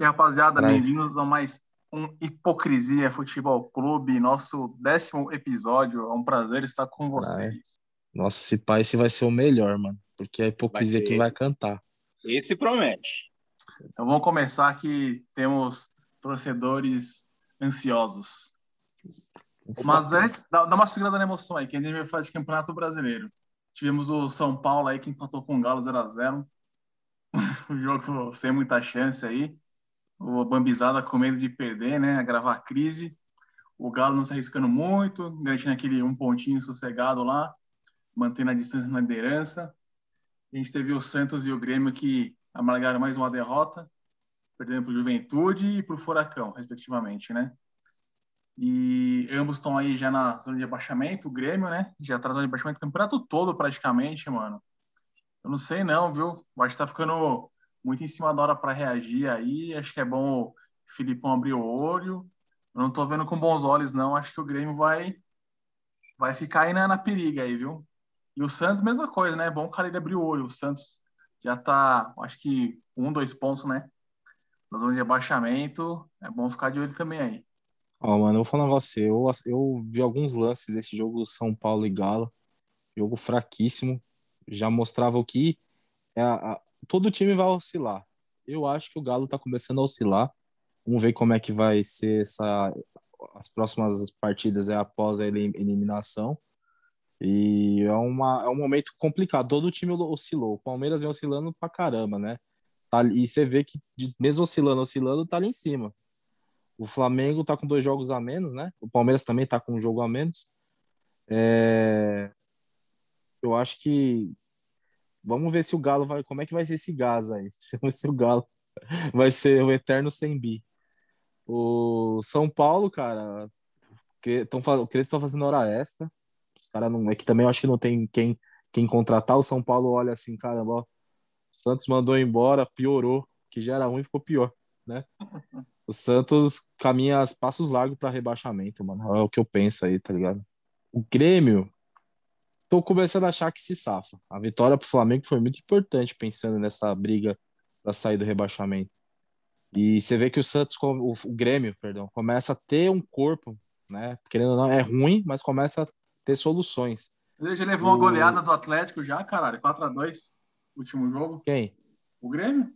E rapaziada, bem-vindos a mais um Hipocrisia Futebol Clube, nosso décimo episódio. É um prazer estar com vocês. Nossa, esse pai esse vai ser o melhor, mano. Porque é a hipocrisia que vai cantar. Esse promete. Então vamos começar que temos torcedores ansiosos. Mas antes, dá, dá uma segurada na emoção aí, que a gente vai falar de Campeonato Brasileiro. Tivemos o São Paulo aí que empatou com o Galo 0x0. o jogo sem muita chance aí. O Bambizada com medo de perder, né? Agravar a crise. O Galo não se arriscando muito, garantindo aquele um pontinho sossegado lá, mantendo a distância na liderança. A gente teve o Santos e o Grêmio que amargaram mais uma derrota, perdendo para o Juventude e para o Furacão, respectivamente, né? E ambos estão aí já na zona de abaixamento, o Grêmio, né? Já tá na zona de abaixamento o campeonato todo, praticamente, mano. Eu não sei não, viu? Eu acho que tá ficando muito em cima da hora para reagir aí. Acho que é bom o Filipão abrir o olho. Eu não tô vendo com bons olhos, não. Acho que o Grêmio vai vai ficar aí na, na periga aí, viu? E o Santos, mesma coisa, né? É bom o cara ele abrir o olho. O Santos já tá, acho que um, dois pontos, né? Na zona de abaixamento. É bom ficar de olho também aí. Ó, mano, eu vou falar negócio. Eu, eu vi alguns lances desse jogo São Paulo e Galo. Jogo fraquíssimo. Já mostrava o que é a- todo time vai oscilar. Eu acho que o Galo tá começando a oscilar. Vamos ver como é que vai ser essa, as próximas partidas é após a elim- eliminação. E é, uma, é um momento complicado. Todo time oscilou. O Palmeiras vem oscilando pra caramba, né? Tá, e você vê que, mesmo oscilando, oscilando, tá ali em cima. O Flamengo tá com dois jogos a menos, né? O Palmeiras também tá com um jogo a menos. É, Eu acho que. Vamos ver se o Galo vai. Como é que vai ser esse gás aí? Se, o Galo vai ser o eterno sem bi. O São Paulo, cara, que tão, que eles estão fazendo hora extra. Os caras não. É que também eu acho que não tem quem, quem contratar. O São Paulo olha assim, caramba, ó, o Santos mandou embora, piorou. Que já era ruim, ficou pior, né? O Santos caminha passos largos para rebaixamento, mano. É o que eu penso aí, tá ligado? O Grêmio, tô começando a achar que se safa. A vitória pro Flamengo foi muito importante, pensando nessa briga para sair do rebaixamento. E você vê que o Santos, o o Grêmio, perdão, começa a ter um corpo, né? Querendo ou não, é ruim, mas começa a ter soluções. Ele já levou uma O- goleada do Atlético já, caralho. 4x2, último jogo. Quem? O Grêmio?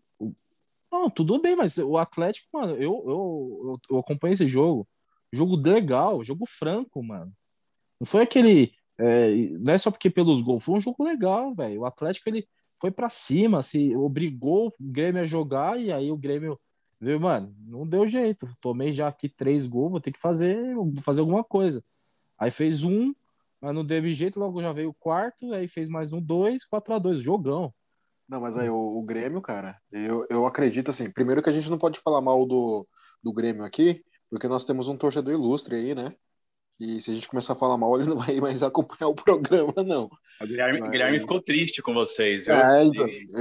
Não, tudo bem, mas o Atlético, mano, eu, eu, eu, eu acompanhei esse jogo. Jogo legal, jogo franco, mano. Não foi aquele. É, não é só porque pelos gols, foi um jogo legal, velho. O Atlético ele foi pra cima, se obrigou o Grêmio a jogar e aí o Grêmio viu, mano, não deu jeito. Tomei já aqui três gols, vou ter que fazer, fazer alguma coisa. Aí fez um, mas não teve jeito, logo já veio o quarto, aí fez mais um, dois, 4 a 2 jogão. Não, mas aí o, o Grêmio, cara, eu, eu acredito assim. Primeiro que a gente não pode falar mal do, do Grêmio aqui, porque nós temos um torcedor ilustre aí, né? E se a gente começar a falar mal, ele não vai mais acompanhar o programa, não. O Guilherme, Mas- Guilherme ficou triste com vocês, viu? É,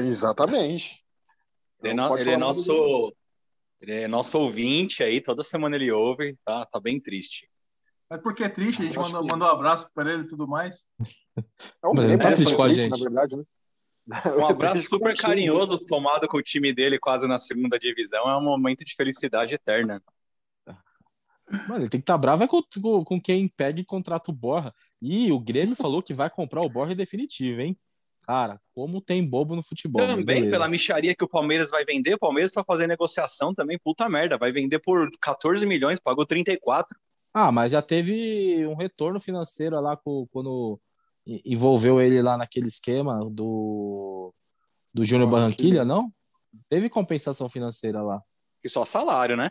exatamente. Ele, é Não ele é nosso. Ele é nosso ouvinte aí, toda semana ele ouve, tá, tá bem triste. Mas porque é triste, a gente mandou, que- mandou um abraço para ele e tudo mais. É Mas ele tá que triste com a triste, gente. Na verdade, né? Um abraço super carinhoso, somado com o time dele quase na segunda divisão, é um momento de felicidade eterna. Mano, ele tem que estar bravo é com, com, com quem impede e contrata o Borra. E o Grêmio falou que vai comprar o Borra em definitivo, hein? Cara, como tem bobo no futebol. também, pela micharia que o Palmeiras vai vender, o Palmeiras vai fazer negociação também, puta merda, vai vender por 14 milhões, pagou 34. Ah, mas já teve um retorno financeiro lá com- quando envolveu ele lá naquele esquema do, do Júnior. Barranquilha, não? Teve compensação financeira lá. E só salário, né?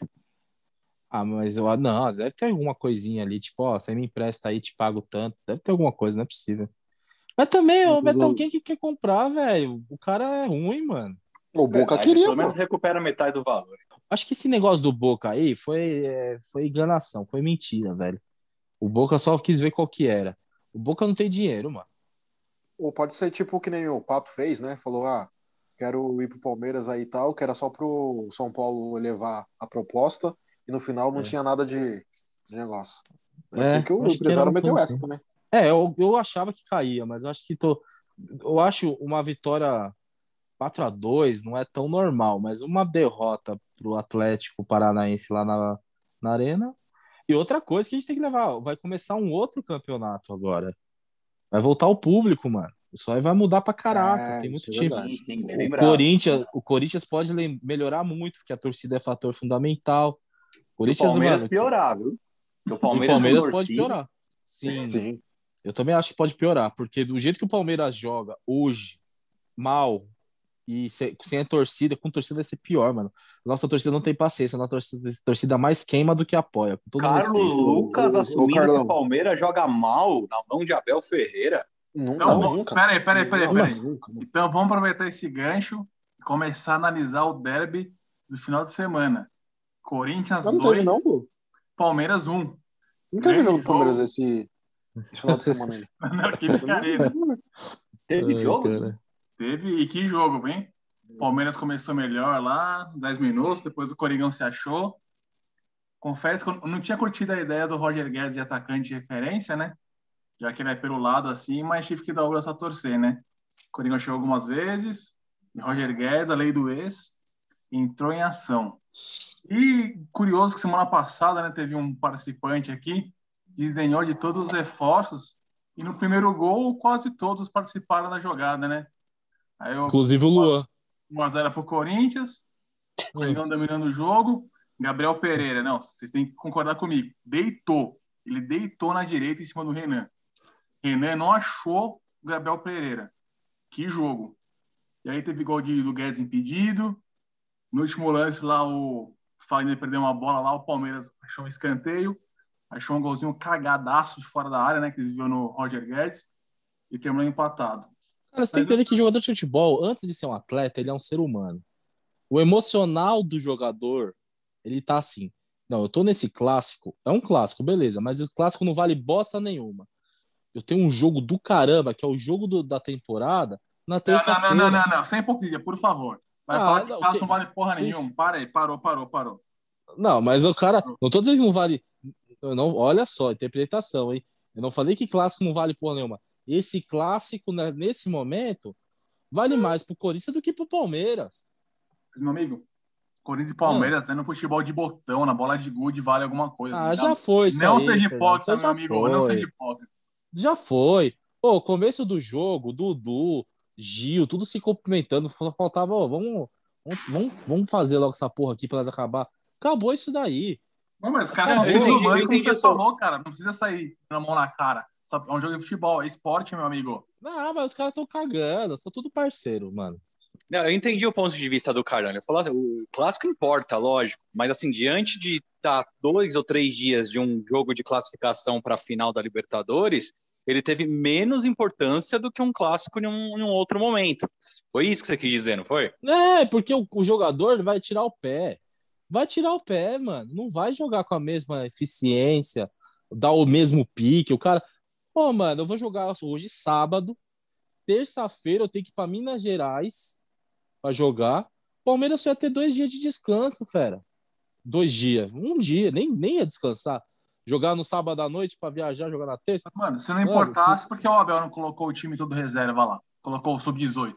Ah, mas eu, não, deve ter alguma coisinha ali, tipo, ó, você me empresta aí, te pago tanto. Deve ter alguma coisa, não é possível. Mas também, ô, Tudo- Betão, quem que quer comprar, velho? O cara é ruim, mano. O Boca Verdade, queria, Pelo menos recupera metade do valor. Acho que esse negócio do Boca aí foi, é, foi enganação, foi mentira, velho. O Boca só quis ver qual que era. O Boca não tem dinheiro, mano. Ou pode ser tipo que nem o Pato fez, né? Falou, ah, quero ir pro Palmeiras aí e tal, que era só pro São Paulo levar a proposta e no final não É. tinha nada de, de negócio. Eu É, que o empresário meteu essa assim. também. É, eu, eu achava que caía, mas eu acho que tô. Eu acho uma vitória 4 a 2 não é tão normal, mas uma derrota pro Atlético Paranaense lá na, na Arena. E outra coisa que a gente tem que levar, vai começar um outro campeonato agora. Vai voltar o público, mano. Isso aí vai mudar pra caraca. É, tem muito é time. bem O. Corinthians, o Corinthians pode melhorar muito, porque a torcida é fator fundamental. E o Corinthians, Palmeiras mano, piorar, viu? Porque o o Palmeiras, Palmeiras sem pode torcida- piorar. Sim, Sim. eu também acho que pode piorar, porque do jeito que o Palmeiras joga hoje, mal, e se- sem a torcida, com torcida vai ser pior, mano. Nossa torcida não tem paciência, nossa torcida, torcida mais queima do que apoia. Com todo Carlos respeito. Lucas assumindo que o Palmeiras joga mal na mão de Abel Ferreira. Nunca, Então, nunca. peraí, peraí, peraí, Não, peraí. nunca, nunca. Então vamos aproveitar esse gancho e começar a analisar o derby do final de semana. Corinthians Não, não teve 2, não, pô. Palmeiras 1. Não teve jogo do Palmeiras esse, esse final de semana aí. Não, que brincadeira. Teve Ai, jogo? cara. Teve, e que jogo, hein? Palmeiras começou melhor lá, 10 minutos, depois o Coringão se achou. Confesso que eu não tinha curtido a ideia do Roger Guedes de atacante de referência, né? Já que ele é pelo lado assim, mas tive que dar o braço a torcer, né? O Coringão chegou algumas vezes, e Roger Guedes, a lei do ex, entrou em ação. E curioso que semana passada, né, teve um participante aqui, desdenhou de todos os reforços, e no primeiro gol quase todos participaram da jogada, né? Eu Inclusive o Luan. 1x0 pro Corinthians, Coringão dominando o jogo. Gabriel Pereira, não, vocês têm que concordar comigo. Deitou. Ele deitou na direita em cima do Renan. Renan não achou o Gabriel Pereira. Que jogo. E aí teve gol de, do Guedes impedido. No último lance lá, o Fagner perdeu uma bola lá, o Palmeiras achou um escanteio. Achou um golzinho cagadaço de fora da área, né? Que desviou no Roger Guedes. E terminou empatado. Cara, você tem que entender que jogador de futebol, antes de ser um atleta, ele é um ser humano. O emocional do jogador, ele tá assim. Não, eu tô nesse clássico. É um clássico, beleza, mas o clássico não vale bosta nenhuma. Eu tenho um jogo do caramba, que é o jogo do- da temporada, na Não, terça-feira. não, não, não, não, sem hipocrisia, por favor. Vai Ah, falar que não, que- não vale porra nenhuma. Para aí, parou, parou, parou. Não, mas o cara. Não tô dizendo que não vale. Eu não, olha só, interpretação, hein? Eu não falei que clássico não vale porra nenhuma. Esse clássico, né, nesse momento, vale mais pro Corinthians do que pro Palmeiras. Mas, meu amigo, Corinthians e Palmeiras, né, no futebol de botão, na bola de gude, vale alguma coisa. Ah, Não- já foi. Não aí, seja hipócrita, meu amigo. Não foi. seja hipócrita. Já foi. Pô, começo do jogo, Dudu, Gil, tudo se cumprimentando. Faltava, ó, vamos, vamos, vamos, fazer logo essa porra aqui pra nós acabar. Acabou isso daí. Não, mas os caras Não, são eu entendi, humanos, eu como entendi você falou, cara. Não precisa sair na mão na cara. Só- É um jogo de futebol, é esporte, meu amigo. Não, mas os caras estão cagando. São tudo parceiro, mano. Não, eu entendi o ponto de vista do Carlão. Ele falou assim, o clássico importa, lógico, mas assim, diante de estar dois ou três dias de um jogo de classificação para a final da Libertadores, ele teve menos importância do que um clássico em um, em um outro momento. Foi isso que você quis dizer, não foi? É, porque o, o jogador vai tirar o pé. Vai tirar o pé, mano. Não vai jogar com a mesma eficiência, dar o mesmo pique. O cara. Pô, mano, eu vou jogar hoje sábado. Terça-feira eu tenho que ir pra Minas Gerais pra jogar. Palmeiras só ia ter dois dias de descanso, fera. Dois dias. Um dia, nem, nem ia descansar. Jogar no sábado à noite pra viajar, jogar na terça. Mano, se não Mano, importasse, por que o Abel não colocou o time todo reserva lá? Colocou o sub-18.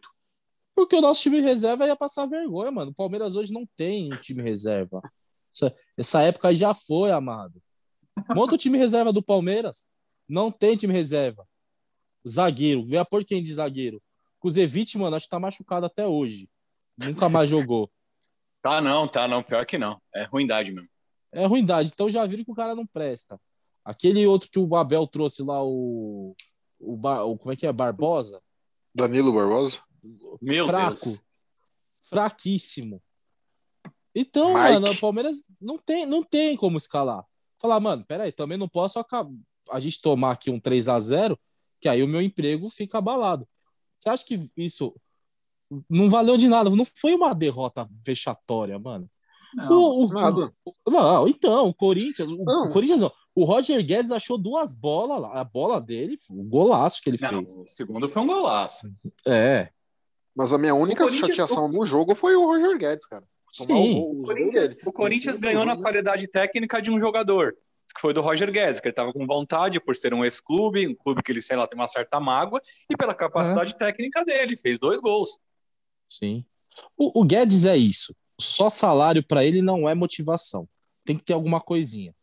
Porque o nosso time reserva ia passar vergonha, mano. O Palmeiras hoje não tem um time reserva. Essa, essa época aí já foi, amado. Monta o time reserva do Palmeiras. Não tem time reserva. Zagueiro. Vê a por quem de zagueiro. Kuzevic, mano, acho que tá machucado até hoje. Nunca mais jogou. Tá não, tá não, pior que não. É ruindade mesmo. É ruindade. Então já viram que o cara não presta. Aquele outro que o Abel trouxe lá, o. o, o como é que é? Barbosa? Danilo Barbosa? Meu fraco. Deus. Fraquíssimo. Então, Mike. mano, o Palmeiras não tem, não tem como escalar. Falar, mano, peraí, também não posso acabar, a gente tomar aqui um 3 a 0 que que aí o meu emprego fica abalado. Você acha que isso não valeu de nada? Não foi uma derrota vexatória, mano. Não, O- o- Nada. não, então, o Corinthians, o, Não. o Corinthians, não. o Roger Guedes achou duas bolas lá, a bola dele, o golaço que ele Não, fez. o segundo foi um golaço. É, Mas a minha única O chateação no jogo foi o Roger Guedes, cara. Tomar sim. o O o Corinthians, o Corinthians O ganhou na qualidade técnica de um jogador, que foi do Roger Guedes, que ele estava com vontade por ser um ex-clube, um clube que ele, sei lá, tem uma certa mágoa, e pela capacidade técnica dele, fez dois gols. Sim. O, o Guedes é isso. Só salário para ele não é motivação. Tem que ter alguma coisinha.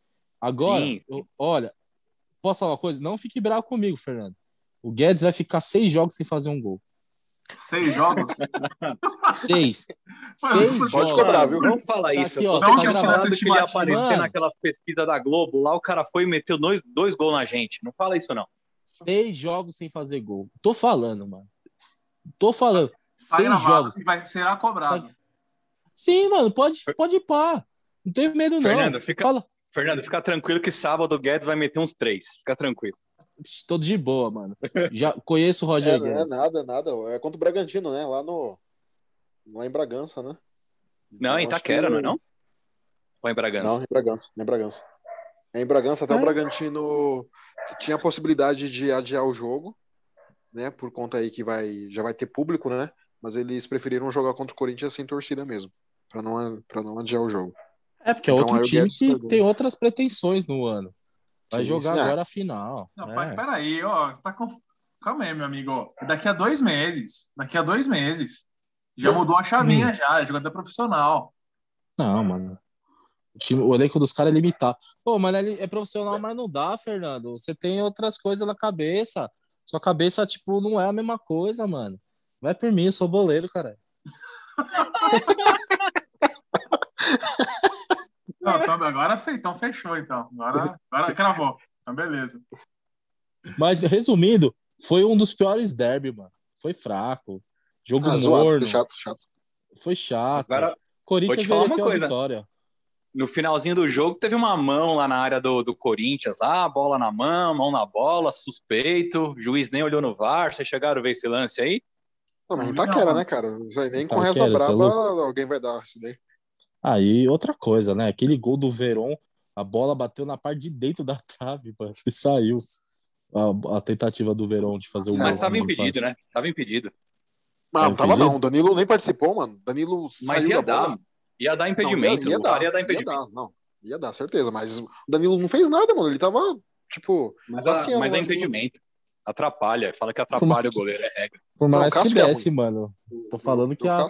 Agora, Sim. eu- olha, posso falar uma coisa? Não fique bravo comigo, Fernando. O Guedes vai ficar seis jogos sem fazer um gol. Seis jogos. Seis. Mano, seis pode jogos. cobrar, viu? Não fala Tá isso. aqui, eu ó, tá tão gravado. que ele ia aparecer Mano. naquelas pesquisas da Globo, lá o cara foi e meteu dois, dois gols na gente. Não fala isso, não. Seis jogos sem fazer gol. Tô falando, mano. Tô falando. Tá seis gravado jogos. e vai, será cobrado. Sim, mano, pode, pode ir pá. Não tenho medo, não. Fernando, fica- Fala. Fernando, fica tranquilo que sábado o Guedes vai meter uns três. Fica tranquilo. Tô de boa, mano. Já conheço o É, Roger não é Guedes. nada, nada. É contra o Bragantino, né? Lá no. Lá em Bragança, né? Não, em Então, que- Itaquera, não é não? Ou em Bragança? Não, em Bragança. Em Bragança. É em Bragança, até É. o Bragantino tinha a possibilidade de adiar o jogo, né? Por conta aí que vai, já vai ter público, né? Mas eles preferiram jogar contra o Corinthians sem torcida mesmo, pra não, pra não adiar o jogo. É, porque é Então, outro time que tem outras pretensões no ano. Vai Sim, jogar é. agora a final. Não, É. mas peraí, ó. Tá conf... Calma aí, meu amigo. Daqui a dois meses. Daqui a dois meses. Já mudou a chavinha Hum. já. É jogador profissional. Não, mano. O, time, o elenco dos caras é limitado. Pô, mas ele é profissional, mas não dá, Fernando. Você tem outras coisas na cabeça. Sua cabeça, tipo, não é a mesma coisa, mano. Vai por mim, eu sou boleiro, cara. Não, então, agora fe... então fechou, então. Agora, agora cravou. Então, beleza. Mas, resumindo, foi um dos piores derby, mano. Foi fraco. Jogo Ah, morno. chato, chato. Foi chato. Agora, Corinthians vou te falar uma mereceu a vitória. no finalzinho do jogo, teve uma mão lá na área do, do Corinthians, lá, bola na mão, mão na bola, suspeito. O juiz nem olhou no VAR. Vocês chegaram a ver esse lance aí? Não, mas Não, Itaquera, não. né, cara? Não nem com Itaquera, reza cê é brava alguém vai dar isso daí. Aí, outra coisa, né? Aquele gol do Verón, a bola bateu na parte de dentro da trave, mano, e saiu. A, a tentativa do Verón de fazer o gol. Mas estava no impedido, né? Estava impedido. Não, Tá não tava impedido? não. O Danilo nem participou, mano. Danilo Mas saiu ia da bola. dar. Ia dar Não, impedimento. ia, ia VAR dar, ia dar ia impedimento. dar, não. Ia dar, certeza. Mas o Danilo não fez nada, mano. Ele tava, tipo... Mas, a- Passeando mas é impedimento. Atrapalha. Fala que atrapalha o goleiro, é regra. Por Não, mais o que Cássio é desse, mano. Tô falando que a,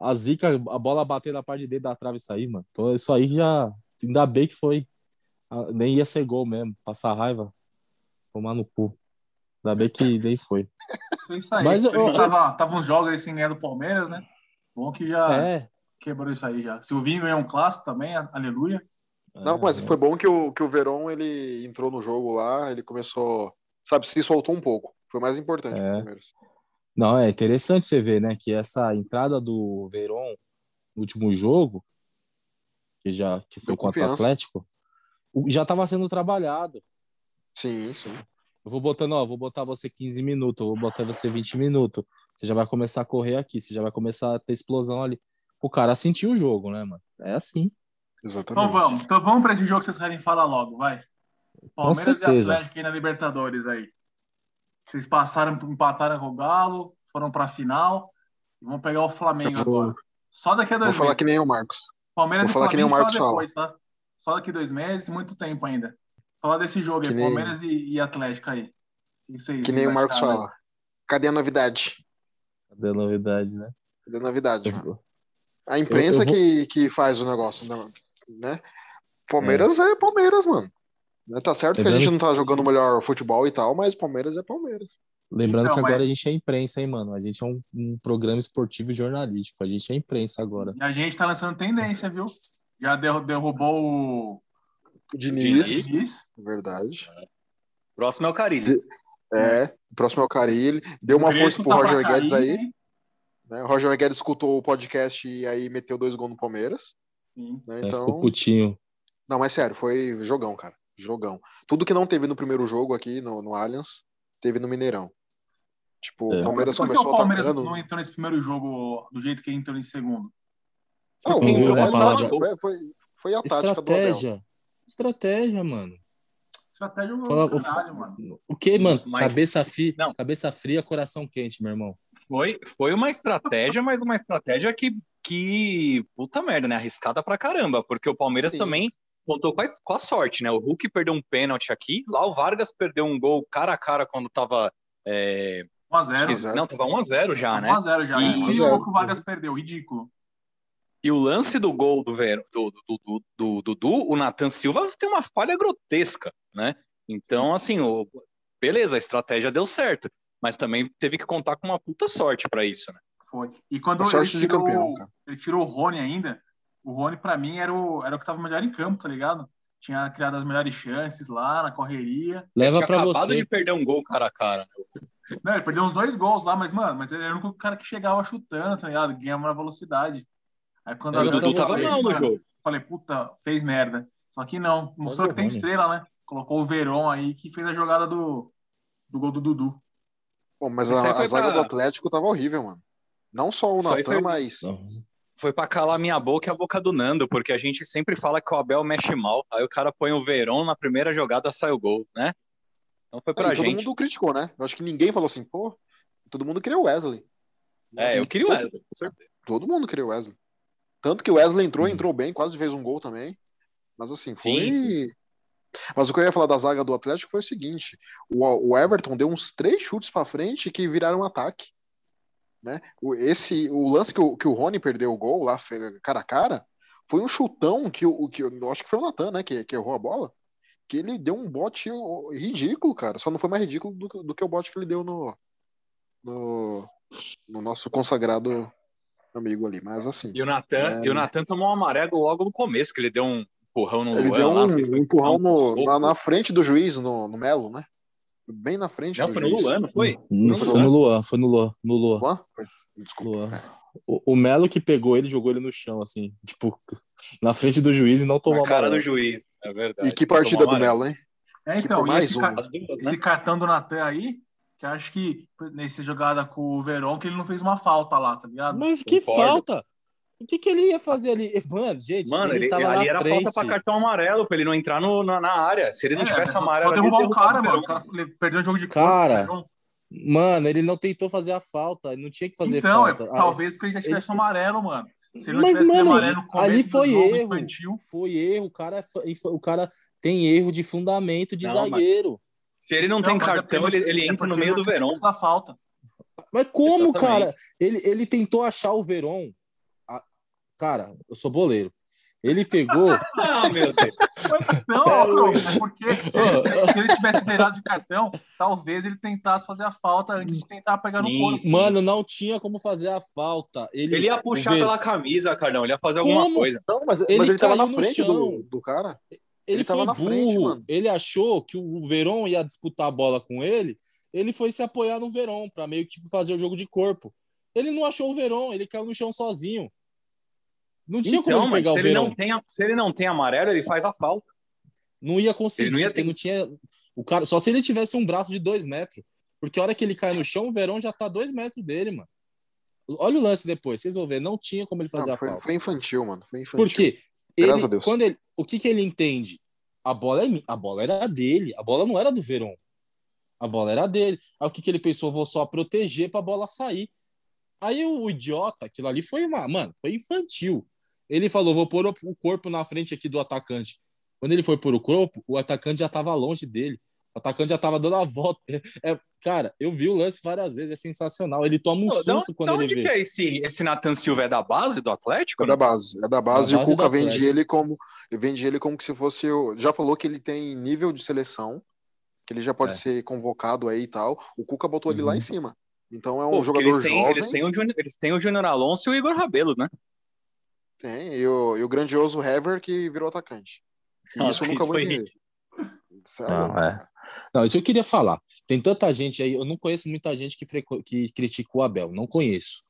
a zica, a bola bater na parte de dentro da trave e sair, mano. Então, isso aí já. Ainda bem que foi. Ah, Nem ia ser gol mesmo. Passar raiva. Tomar no cu. Ainda bem que nem foi. Foi isso aí. Mas eu- Mas, tava, tava uns jogos aí sem ganhar do Palmeiras, né? Bom que já É. quebrou isso aí já. Silvinho ganhou um clássico também, aleluia. Não, mas é. foi bom que o, que o Verón, ele entrou no jogo lá, ele começou, sabe, se soltou um pouco. Foi mais importante É. Palmeiras. Não, é interessante você ver, né, que essa entrada do Verón no último jogo, que já que foi Deu contra o. Atlético, já estava sendo trabalhado. Sim, sim. Eu vou botando, ó, vou botar você 15 minutos, vou botar você 20 minutos. Você já vai começar a correr aqui, você já vai começar a ter explosão ali. O cara sentiu o jogo, né, mano? É assim. Exatamente. Então vamos. Então vamos pra esse jogo que vocês querem falar logo, vai. Palmeiras e certeza. Atlético aí na Libertadores aí. Vocês passaram, empataram com o Galo, foram pra final e vão pegar o Flamengo Eu vou- agora. Só daqui a dois Vou falar meses. que nem o Marcos. Palmeiras vou e falar que nem Flamengo o fala Marcos depois, tá? Só daqui dois meses, muito tempo ainda. Falar desse jogo aí, Que nem- Palmeiras e, e Atlético aí. Que vocês- Que nem o Marcos aí? fala. Cadê a novidade? Cadê a novidade, né? Cadê a novidade? Eu vou- A imprensa eu vou- que, que faz o negócio, né? né? Palmeiras é. Palmeiras, mano. Né, Tá certo que a Lembrando- gente não tá jogando melhor futebol e tal, mas Palmeiras é Palmeiras. Lembrando Então, que agora mas- a gente é imprensa, hein, mano? A gente é um, um programa esportivo e jornalístico. A gente é imprensa agora. E a gente tá lançando tendência, viu? Já derru- derrubou o O Diniz, Diniz. Diniz. verdade. Próximo é o Carilli. É, o próximo é o Carilli. Deu uma força pro Roger Guedes aí. Né? O Roger Guedes escutou o podcast e aí meteu dois gols no Palmeiras. Sim. né? É, ficou Então, putinho. não, mas sério, foi jogão, cara. Jogão. Tudo que não teve no primeiro jogo aqui no, no Allianz, teve no Mineirão. Tipo, É. o Palmeiras Por que começou o Palmeiras atacando. não entrou nesse primeiro jogo do jeito que ele entrou nesse segundo? Não, Não uma palavra- foi, foi, foi a tática do Abel. Estratégia. Estratégia, mano. Estratégia Fala- caralho, mano. O que, mano? Mas- Cabeça, fi... Não. Cabeça fria, coração quente, meu irmão. Foi, foi uma estratégia, mas uma estratégia que, que. Puta merda, né? Arriscada pra caramba, porque o Palmeiras Sim. também contou com a, com a sorte, né? O Hulk perdeu um pênalti aqui, lá o Vargas perdeu um gol cara a cara quando tava. é, 1x0. Quiser. não, tava 1x0 já, né? 1x0 já. E- E, o 1x0. jogo que o Vargas perdeu, ridículo. E o lance do gol do Ver- do do- do- do Dudu, o Nathan Silva tem uma falha grotesca, né? Então, assim, o, beleza, a estratégia deu certo, mas também teve que contar com uma puta sorte pra isso, né? Foi. E quando A ele tirou, campeão, cara. ele tirou o Rony ainda, o Rony, pra mim, era o, era o que tava melhor em campo, tá ligado? Tinha criado as melhores chances lá na correria. Leva Tinha pra acabado você. de perder um gol cara a cara. Não, ele perdeu uns dois gols lá, mas, mano, mas ele era o único cara que chegava chutando, tá ligado? Ganhava na velocidade. Aí quando E o Leva Dudu tava você, mal no jogo. falei, puta, fez merda. Só que não, mostrou que tem Rony. estrela, né? Colocou o Verón aí que fez a jogada do, do gol do Dudu. Pô, mas a, a zaga pra- do Atlético tava horrível, mano. Não só o Natan, foi- mas. Não. Foi pra calar minha boca e a boca do Nando, porque a gente sempre fala que o Abel mexe mal. Aí o cara põe o Verón na primeira jogada, sai o gol, né? Então foi pra Aí todo gente. mundo criticou, né? Eu acho que ninguém falou assim, pô, todo mundo queria o Wesley. É, eu queria o Wesley, com certeza. Todo mundo queria o Wesley. Tanto que o Wesley entrou, entrou bem, quase fez um gol também. Mas assim, Sim, foi. sim. Mas o que eu ia falar da zaga do Atlético foi o seguinte: o, Everton deu uns três chutes pra frente que viraram um ataque. Né? O, esse, o lance que o, que o Rony perdeu o gol lá, cara a cara, foi um chutão que, o que eu acho que foi o Natan, né? Que, que errou a bola. Que ele deu um bote ridículo, cara. Só não foi mais ridículo do, que- do que o bote que ele deu no, no, no nosso consagrado amigo ali. Mas assim. E o Natan, É. e o Natan tomou um amarelo logo no começo, que ele deu um empurrão no Ele Luan deu lá, um, se foi empurrão no- na, na frente do juiz, no, no Melo, né? Bem na frente Não, do foi no juiz. Luan, não foi? Não, Foi foi no Luan, foi no Luan, no Luan. Luan? Desculpa. Luan. O, o Melo que pegou ele, jogou ele no chão, assim, tipo, na frente do juiz e não tomou Na cara do juiz, é verdade. E que partida do. Melo, hein? É, então, mais esse, um. ca- né? esse cartão do Natan aí, que acho que nessa jogada com o Verón, que ele não fez uma falta lá, tá ligado? Mas que Concordo. falta? O que, que ele ia fazer ali? Mano, gente, Mano, ele, ele, tava ali na era frente. falta pra cartão amarelo, pra ele não entrar no, na, na área. Se ele não É, tivesse amarelo, Só ali, derrubar ele o cara, mano. O cara ele perdeu o jogo de corpo. Cara, Verón. Mano, ele não tentou fazer a falta, ele não tinha que fazer Então, é, falta. Ah, talvez porque ele já tivesse ele- amarelo, mano. Se ele não Mas, tivesse mano, amarelo ali do foi jogo erro. infantil, Foi erro, o cara, é o cara tem erro de fundamento de Não, mas- zagueiro. Se ele não, Não, tem mas é cartão, ele, ele é entra no meio do Verão. feito a falta. Mas como, Exatamente. cara? Ele, ele tentou achar o Verón. Cara, eu sou boleiro. Ele pegou. Ah, meu Deus. Não, não, é porque se ele, se ele tivesse zerado de cartão, talvez ele tentasse fazer a falta antes de tentar pegar no sim. Mano, não tinha como fazer a falta. Ele, Ele ia puxar Ver- pela camisa, Carlão. Ele ia fazer alguma Como? coisa. Não, mas, Ele mas ele tava na no frente chão. do, do cara. Ele, Ele tava foi na burro. frente, mano. Ele achou que o Verón ia disputar a bola com ele. Ele foi se apoiar no Verón para meio que tipo, fazer o jogo de corpo. Ele não achou o Verón, ele caiu no chão sozinho. Não tinha como Então, mas pegar se o ele, Verón. não tem, se ele não tem amarelo, ele faz a falta. Não ia conseguir, Ele não ia ter- não tinha. O cara, só se ele tivesse um braço de dois metros. Porque a hora que ele cai no chão, o Verón já tá dois metros dele, mano. Olha o lance depois, vocês vão ver. Não tinha como ele fazer Não, a foi, falta. foi infantil, mano. Foi infantil. Porque Graças ele, a Deus. quando ele, o que, que ele entende? A bola, é, a bola era dele, a bola não era do Verón. A bola era dele. Aí o que, que ele pensou? Vou só proteger pra bola sair. Aí o, idiota, aquilo ali foi uma. Mano, foi infantil. Ele falou: vou pôr o, corpo na frente aqui do atacante. Quando ele foi pôr o corpo, o atacante já tava longe dele. O atacante já tava dando a volta. É, cara, eu vi o lance várias vezes, é sensacional. Ele toma um Pô, susto onde- quando ele onde vê. que é esse, esse Nathan Silva? É da base do Atlético? É da base, é da base. Da e base o Cuca do vende ele como vende ele como que se fosse o. Já falou que ele tem nível de seleção, que ele já pode É. ser convocado aí e tal. O Cuca botou ele lá Uhum. em cima. Então é um Pô, jogador eles têm, jovem. eles, têm o Júnior, eles têm o Júnior Alonso e o Igor Rabelo, né? Tem, e o, e o grandioso Hever que virou atacante. E Nossa, isso eu nunca isso vou. Isso é Não, é. Não, isso eu queria falar. Tem tanta gente aí, eu não conheço muita gente que, que critica o Abel, não conheço.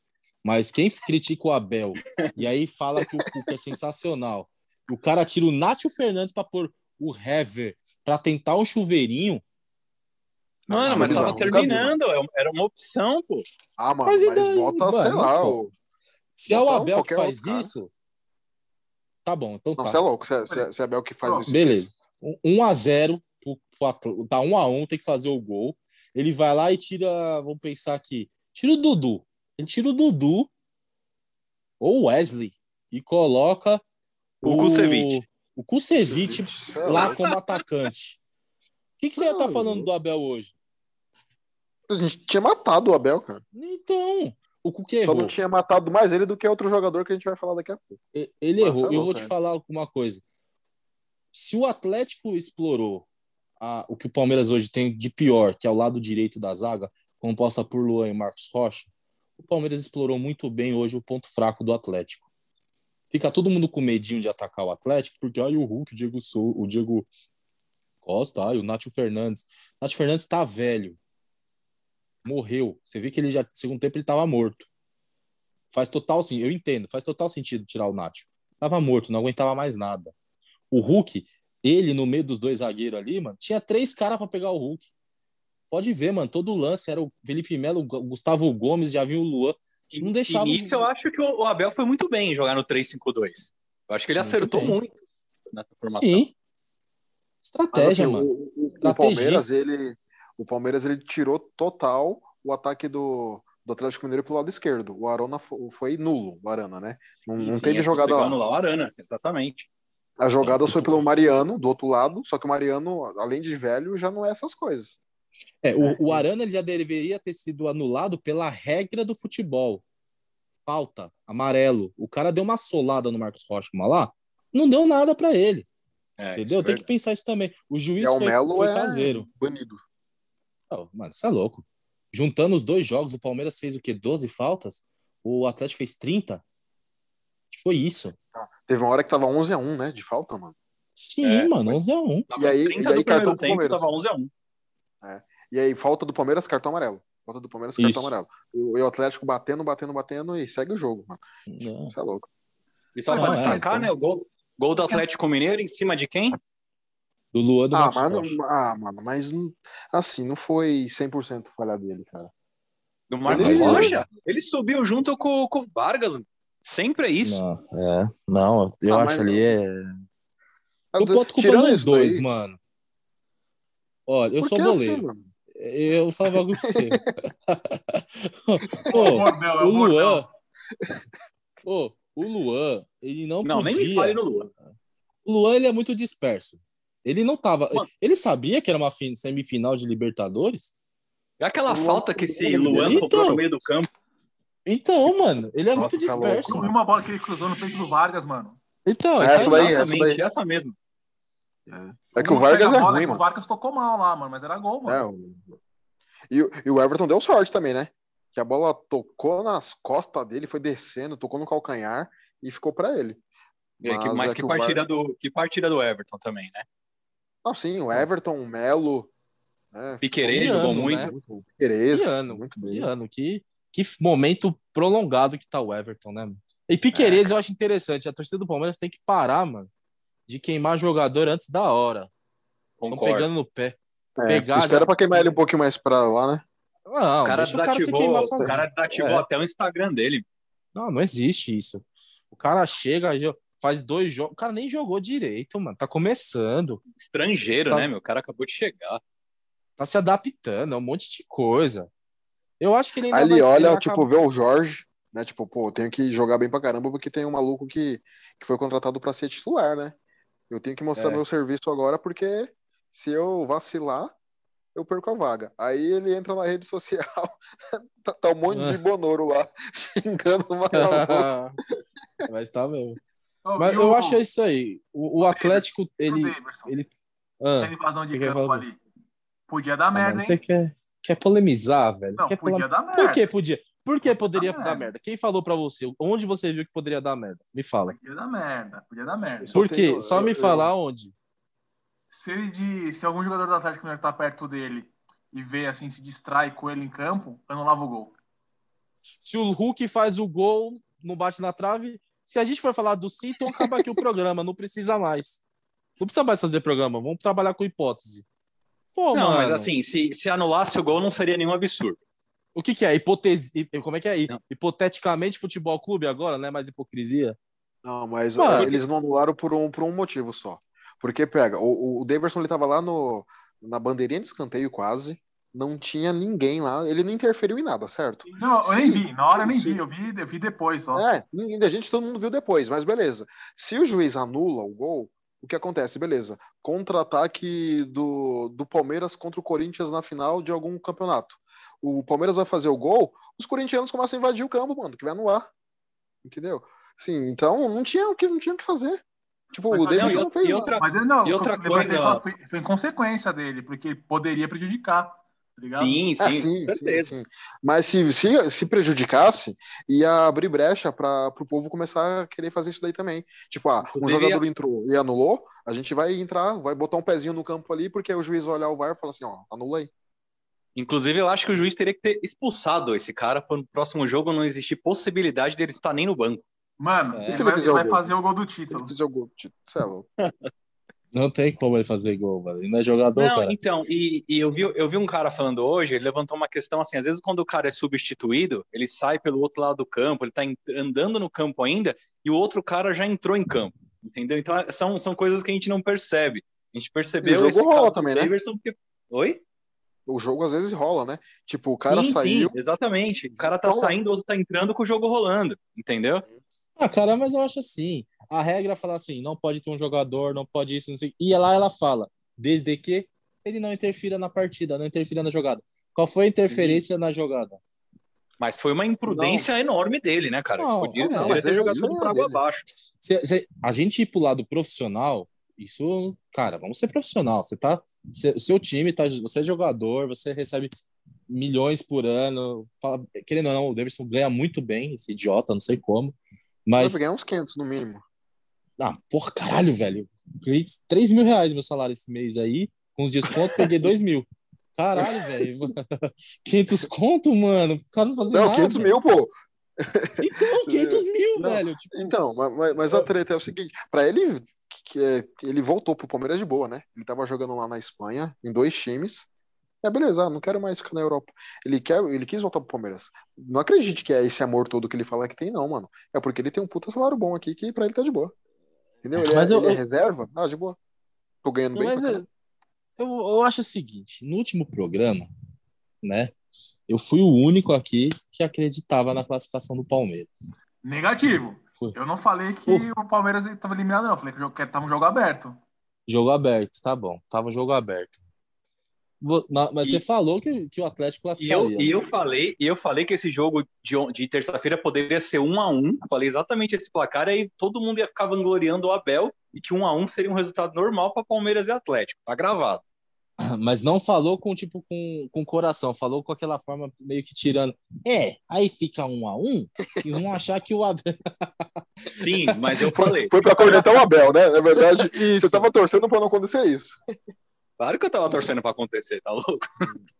Mas quem critica o Abel e aí fala que o Cuca é sensacional, o cara tira o Nátio Fernandes para pôr o Hever para tentar um chuveirinho. Mano, mas tava terminando, é- era uma opção, pô. Ah, mano, Mas mas, e daí, bota, sei mano, lá, pô? o... Se é o Abel que faz isso, tá bom, então Não, tá. você é louco, se é, Abel que faz isso. Beleza. 1x0, pro, pro Atl- tá 1x1, tem que fazer o gol. Ele vai lá e tira, vamos pensar aqui, tira o Dudu. Ele tira o Dudu ou o Wesley e coloca O Kusevich. O Kusevich Você é lá como atacante. O que, que você ia estar Não. falando do Abel hoje? A gente tinha matado o Abel, cara. Então, o Cuca Só errou. não tinha matado mais ele do que outro jogador que a gente vai falar daqui a pouco. Ele errou. é Eu vou te falar uma coisa. Se o Atlético explorou a- o que o Palmeiras hoje tem de pior, que é o lado direito da zaga, composta por Luan e Marcos Rocha, o Palmeiras explorou muito bem hoje o ponto fraco do Atlético. Fica todo mundo com medinho de atacar o Atlético, porque aí o Hulk, o Diego, Sou, o Diego Costa, ai, o Nátio Fernandes. Nátio Fernandes tá velho. Morreu. Você vê que ele já, no segundo tempo, ele tava morto. Faz total sim, eu entendo, faz total sentido tirar o Nacho. Tava morto, não aguentava mais nada. O Hulk, ele no meio dos dois zagueiros ali, mano, tinha três caras pra pegar o Hulk. Pode ver, mano, todo o lance era o Felipe Melo, o Gustavo Gomes, já viu o Luan. Não deixava- E nisso eu acho que o o Abel foi muito bem em jogar no 3-5-2. Eu acho que ele Muito acertou bem. muito nessa formação. Sim. Estratégia, Mas, assim, mano. o, o- o. Palmeiras, ele, o Palmeiras, ele tirou total o ataque do, do Atlético Mineiro pelo lado esquerdo. O Arana fo- foi nulo, o Arana, né? Não- não teve é jogada anular o Arana, exatamente. A jogada É, foi pelo Mariano, do outro lado, só que o Mariano, além de velho, já não é essas coisas. É, o, o Arana ele já deveria ter sido anulado pela regra do futebol. Falta, amarelo. O cara deu uma solada no Marcos Rocha lá, não deu nada pra ele. É, Entendeu? é Tem que pensar isso também. O juiz E o foi, Melo foi é caseiro. banido. Não, mano, você é louco. Juntando os dois jogos, o Palmeiras fez o quê? 12 faltas? O Atlético fez 30? Acho que Foi isso. Teve uma hora que tava 11 a 1 né? De falta, mano. Sim, É, mano, foi. 11 a 1. Tava E aí- os 30 e aí do cartão tempo, Palmeiras. tava 11 a 1. E aí, falta do Palmeiras, cartão amarelo. Falta do Palmeiras, Isso. cartão amarelo. E o Atlético batendo, batendo, batendo e segue o jogo, mano. Não. Isso é louco. E só pra é, destacar, então. né, o gol, gol do Atlético Mineiro em cima de quem? Do Luan do Ah, Marcos mano, Rocha. ah, mano, mas não- assim, não foi 100% falha dele, cara. Do Marcos Ele- Rocha. Ele subiu junto com, com o Vargas. Sempre é isso. Não, é. Não, eu Ah, acho mas- ali é. Eu boto culpa nos dois, daí, mano. Olha, eu por sou boleiro. assim, mano? Eu um bagulho pra você. O Pô, é o. Luan. Pô, o Luan, ele não, Não, nem podia. me fale no Lua. O Luan, ele é muito disperso. Ele não tava. Mano. Ele sabia que era uma fin- semifinal de Libertadores? É aquela Luan- falta que esse Luan- Então. comprou no meio do campo. Então, mano, ele é Nossa, muito tá disperso. louco, uma bola que ele cruzou no peito do Vargas, mano. Então, Essa isso daí, aí, essa Exatamente, daí. essa mesmo. É que o Vargas é ruim, que mano. O Vargas tocou mal lá, mano, mas era gol, É, mano. o- e, o- e o Everton deu sorte também, né? Que a bola tocou nas costas dele, foi descendo, tocou no calcanhar e ficou pra ele. É, que- Mas mas é que, que partida Var- do, que partida do Everton também, né? Não, sim, o Everton, o Melo. né? Piquerez Que jogou ano, muito. né? Muito, Pérez, Que ano, muito que bem. ano, que, que momento prolongado que tá o Everton, né? mano? E Piquerez eu acho interessante. A torcida do Palmeiras tem que parar, mano, de queimar jogador antes da hora. Estão pegando no pé. É, Pegar espera já- pra queimar ele um pouquinho mais pra lá, né? Não, O cara deixa o cara se desativou, queimar o cara desativou É. até o Instagram dele. Não, não existe isso. O cara chega, faz dois jogos. O cara nem jogou direito, mano. Tá começando. Estrangeiro, Tá. né, meu? O cara acabou de chegar. Tá se adaptando. É um monte de coisa. Eu acho que ele ainda Aí vai ele olha, tipo, vê o Jorge, né? Tipo, pô, eu tenho que jogar bem pra caramba porque tem um maluco que, que foi contratado pra ser titular, né? Eu tenho que mostrar É. meu serviço agora porque se eu vacilar, eu perco a vaga. Aí ele entra na rede social, tá, tá um monte de bonoro lá, xingando o. Mas tá mesmo. Mas eu o- acho isso aí. O, o Atlético, ele. Davidson, ele ah, invasão de campo falar? ali. Podia dar ah, merda, mano, hein? você quer, quer polemizar, velho? Não, quer podia polemizar. dar merda. Por que podia? Por que poderia Dar dar merda. merda? Quem falou pra você? Onde você viu que poderia dar merda? Me fala. Podia dar merda, podia dar merda. Por quê? tenho- Só me eu- falar onde. Se ele de, se algum jogador do Atlético Mineiro tá perto dele e vê assim, se distrai com ele em campo, anulava o gol. Se o Hulk faz o gol, não bate na trave. Se a gente for falar do sim, então acaba aqui o programa. Não precisa mais. Não precisa mais fazer programa. Vamos trabalhar com hipótese. Pô, não, mas mano, assim, se, se anulasse o gol, não seria nenhum absurdo. O que que é? Hipotese... Como é que é? Não. Hipoteticamente, futebol clube agora, né? Mais hipocrisia? Não, mas Mano. eh, eles não anularam por um, por um motivo só. Porque pega, o, o Daverson ele tava lá no, na bandeirinha de escanteio quase, não tinha ninguém lá, ele não interferiu em nada, certo? Não, eu nem vi. Na hora eu nem sim. vi. Eu vi, eu vi depois só. É, ninguém, a gente todo mundo viu depois, mas beleza. Se o juiz anula o gol, o que acontece? Beleza. Contra-ataque do, do Palmeiras contra o Corinthians na final de algum campeonato. O Palmeiras vai fazer o gol, os corintianos começam a invadir o campo, mano, que vai anular. Entendeu? Sim, então não tinha o que, não tinha o que fazer. Tipo, Mas o David Não, não fez e nada. outra- Mas ele não. E outra coisa- Foi, foi consequência dele, porque poderia prejudicar. Tá ligado? Sim, sim, sim, sim, certeza. sim. Mas se, se, se prejudicasse, ia abrir brecha para o povo começar a querer fazer isso daí também. Tipo, ah, um Poderia- jogador entrou e anulou, a gente vai entrar, vai botar um pezinho no campo ali, porque o juiz vai olhar o VAR e falar assim, ó, anula aí. Inclusive, eu acho que o juiz teria que ter expulsado esse cara para no próximo jogo não existir possibilidade dele estar nem no banco. Mano, É. vai, vai fazer o gol do título. ele fizer o gol, tipo, cê é louco. Não tem como ele fazer gol, mano. Ele não é jogador, Não, cara. então, e, e eu, vi, eu vi um cara falando hoje, ele levantou uma questão assim, às vezes quando o cara é substituído, ele sai pelo outro lado do campo, ele tá andando no campo ainda, e o outro cara já entrou em campo, entendeu? Então é- são, são coisas que a gente não percebe. A gente percebeu E o jogo esse rola também, né? Porque... Oi? O jogo às vezes rola, né? Tipo, o cara sim, saiu. sim, exatamente. O cara tá Rola. saindo, o outro tá entrando com o jogo rolando, entendeu? Ah, cara, mas eu acho assim. A regra fala assim: não pode ter um jogador, não pode isso, não sei. E lá ela fala, desde que ele não interfira na partida, não interfira na jogada. Qual foi a interferência na jogada? Mas foi uma imprudência enorme dele, né, cara? Não, Podia, não, poderia mas ter é- jogado tudo é pra água abaixo. Se- se- a gente ir pro lado profissional, isso, cara, vamos ser profissional. Você tá, se- o seu time tá, você é jogador, você recebe milhões por ano. Fala, querendo ou não, o Davidson ganha muito bem, esse idiota, não sei como. Mas, Vai ganhar uns 500 no mínimo. ah, porra, caralho, velho. Ganhei 3 mil reais meu salário esse mês aí. Com os descontos, peguei 2 mil. Caralho, velho. 500 conto, mano. O cara não fazia Não, nada. 500 mil, pô. Então, 500 mil, Não, velho. Tipo, Então, ma- ma- mas, a treta é o seguinte, pra ele, que- que é- ele voltou pro Palmeiras de boa, né? Ele tava jogando lá na Espanha, em dois times. É, beleza, ah, não quero mais ficar na Europa. Ele quer, ele quis voltar pro Palmeiras. Não acredite que é esse amor todo que ele fala que tem, não, mano. É porque ele tem um puta salário bom aqui que pra ele tá de boa. Entendeu? Ele, Mas é, eu- ele é eu- reserva? Ah, de boa. Tô ganhando bem Mas é- eu, eu acho o seguinte, no último programa, né, eu fui o único aqui que acreditava na classificação do Palmeiras. Negativo. Foi. Eu não falei que o Palmeiras estava eliminado, não. Eu falei que o jogo- que tava um jogo aberto. Jogo aberto, tá bom, tava um jogo aberto. Mas E- você falou que, que o Atlético E classificaria. eu, e eu falei, e eu falei que esse jogo de, de terça-feira poderia ser um a um. Falei exatamente esse placar, e aí todo mundo ia ficar vangloriando o Abel e que um a um seria um resultado normal para Palmeiras e Atlético. Tá gravado. Mas não falou com tipo com, com coração, falou com aquela forma meio que tirando. É, aí fica um a um e vão achar que o Abel. Sim, mas eu Foi, falei. foi pra cornetar o Abel, né? Na verdade, Isso. você tava torcendo pra não acontecer isso. Claro que eu tava torcendo para acontecer, tá louco?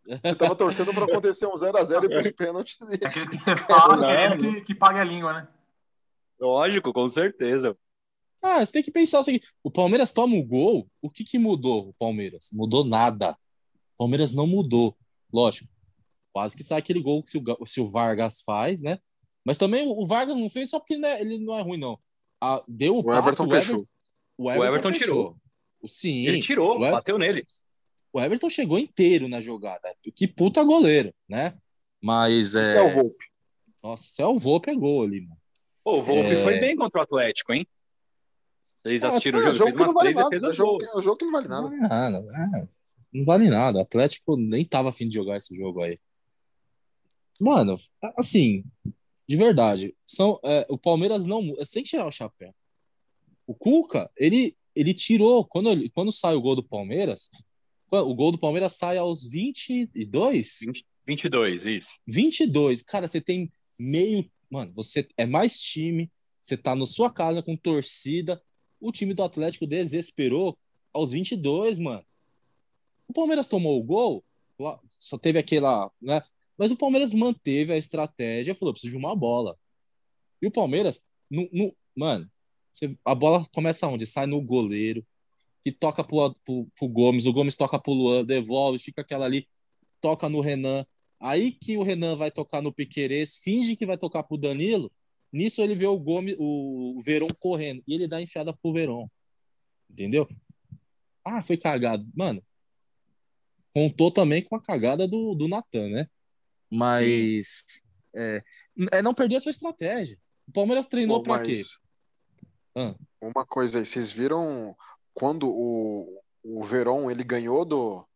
Você tava torcendo pra acontecer um 0x0 e pros pênaltis. É aquele que você fala não. que, que pague a língua, né? Lógico, com certeza. Ah, você tem que pensar o seguinte: o Palmeiras toma o gol, o que que mudou o Palmeiras? Mudou nada. O Palmeiras não mudou. Lógico, quase que sai aquele gol que se o, se o Vargas faz, né? Mas também o Vargas não fez só porque ele não é, ele não é ruim, não. Ah, deu o, O passe, Everton o fechou. Everton, o Everton, Everton fechou. tirou. Sim, Ele tirou, o Ever- bateu nele. o Everton chegou inteiro na jogada. Que puta goleiro, né? Mas é. É o Volpe. Nossa, se é o Volpe é gol ali, mano. Pô, o Volpe É. foi bem contra o Atlético, hein? Vocês assistiram é, o jogo, fez que não umas vale três defesas É jogo, boas. é um jogo que não vale Não nada. vale nada, é. Não vale nada. O Atlético nem tava afim de jogar esse jogo aí. Mano, assim, de verdade, são, é, o Palmeiras não. que tirar o chapéu. O Cuca, ele, ele tirou. Quando, quando sai o gol do Palmeiras, o gol do Palmeiras sai aos 22? 22, isso. 22. Cara, você tem meio. Mano, você é mais time. Você tá na sua casa com torcida. O time do Atlético desesperou aos 22, mano. O Palmeiras tomou o gol, só teve aquela, né? Mas o Palmeiras manteve a estratégia, falou, preciso de uma bola. E o Palmeiras, no, no- mano, você- a bola começa onde? Sai no goleiro. que toca pro, pro, pro Gomes, o Gomes toca pro Luan, devolve, fica aquela ali, toca no Renan. Aí que o Renan vai tocar no Piquerez, finge que vai tocar pro Danilo. Nisso ele vê o Gomes, o Verón correndo e ele dá enfiada pro Verón. Entendeu? Ah, foi cagado. Mano, contou também com a cagada do, do Natan, né? Mas é, é não perder a sua estratégia. O Palmeiras treinou mas quê? Ah, Uma coisa aí, vocês viram quando o, o Verón ele ganhou do,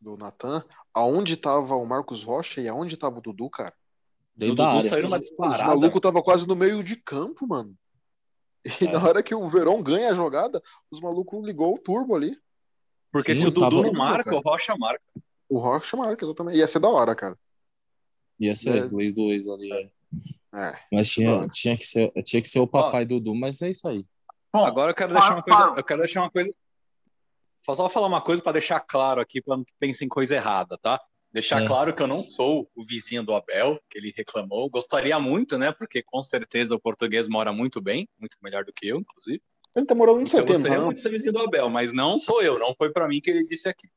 do Natan, aonde tava o Marcos Rocha e aonde tava o Dudu, cara? O dentro Dudu da área. saiu numa Os disparada. malucos tava quase no meio de campo, mano. E É. na hora que o Verón ganha a jogada, os malucos ligou o turbo ali. Porque Sim, se o Dudu tava- não marca, cara. o Rocha marca. O Rocha marca, exatamente. Ia ser da hora, cara. Ia ser É. 2-2 ali. é. É. Mas tinha, Claro. tinha, que ser, tinha que ser o papai Dudu, mas é isso aí. Bom, Agora eu quero deixar uma coisa. Eu quero deixar uma coisa. Só só falar uma coisa para deixar claro aqui, para não pensar em coisa errada, tá? Deixar É. claro que eu não sou o vizinho do Abel, que ele reclamou. Gostaria muito, né? Porque com certeza o português mora muito bem, muito melhor do que eu, inclusive. Ele tá morando no Então eu CT, gostaria não? muito de ser vizinho do Abel, mas não sou eu, não foi para mim que ele disse aqui.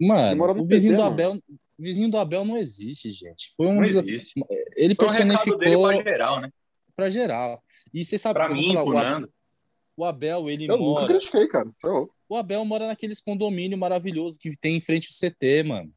Mano, o vizinho do mano. Abel, o vizinho do Abel não existe, gente. Foi um Não existe. ele Foi um personificou dele para geral, né? pra geral. E você sabe, Para eu mim, falar, o, o Abel, ele Eu nunca mora, critiquei, cara. Tá o Abel mora naqueles condomínios maravilhosos que tem em frente ao CT, mano.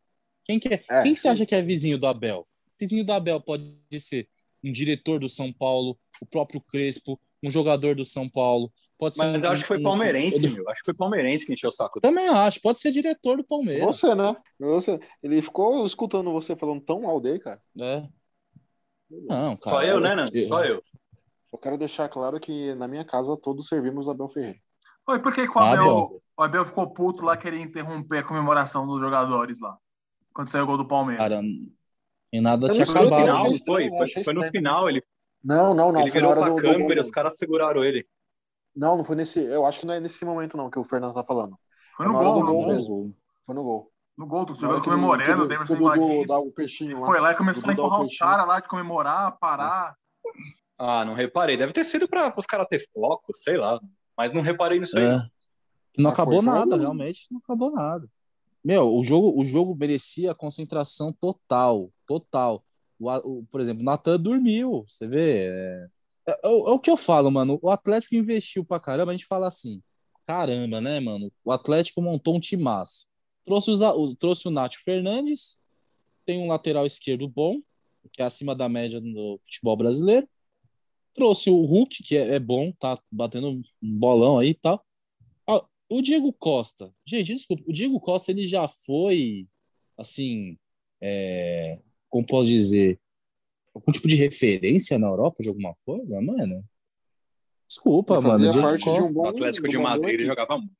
Quem que é? É. Quem que você acha que é vizinho do Abel? Vizinho do Abel pode ser um diretor do São Paulo, o próprio Crespo, um jogador do São Paulo, pode ser Mas um- eu acho que foi palmeirense, um- meu. Acho que foi palmeirense que encheu o saco dele. Também acho, pode ser diretor do Palmeiras. Você, né? Você. Ele ficou escutando você falando tão mal dele, cara. É. Não, cara. Só eu, né, Nando? Só eu. Eu quero deixar claro que na minha casa todos servimos Abel Ferreira. Oi, por que, que o, Abel, o Abel ficou puto lá querendo interromper a comemoração dos jogadores lá? Quando saiu o gol do Palmeiras. Cara, e nada tinha Acabado, final, foi? Foi, foi no final, ele, Não, não, não. ele virou pra do, do câmera, os caras seguraram ele. Não, não foi nesse. Eu acho que não é nesse momento, não, que o Fernando tá falando. Foi É no hora gol, no gol gol. mesmo. Foi no gol. No gol, que ele- comemorando, o que Davidson o o peixinho lá. Foi lá e começou a o empurrar os caras lá de comemorar, parar. Ah, não reparei. Deve ter sido para os caras ter foco, sei lá. Mas não reparei nisso aí. É. Não Ah, acabou jogo. nada, realmente, não acabou nada. Meu, o jogo, o jogo merecia concentração total, total. O, o- por exemplo, o Natan dormiu, você vê. É, é- é o é o que eu falo, mano. O Atlético investiu pra caramba, a gente fala assim, caramba, né, mano? O Atlético montou um timaço. Trouxe, os trouxe o Nacho Fernandes, tem um lateral esquerdo bom, que é acima da média do futebol brasileiro. Trouxe o Hulk, que é, é bom, tá batendo um bolão aí e tal. Ah, o Diego Costa, gente, desculpa, o Diego Costa ele já foi, assim, é, como posso dizer, algum tipo de referência na Europa de alguma coisa, mano? Desculpa, Ele mano. Diego parte de um bom. O Atlético de boa Madrid ele jogava muito.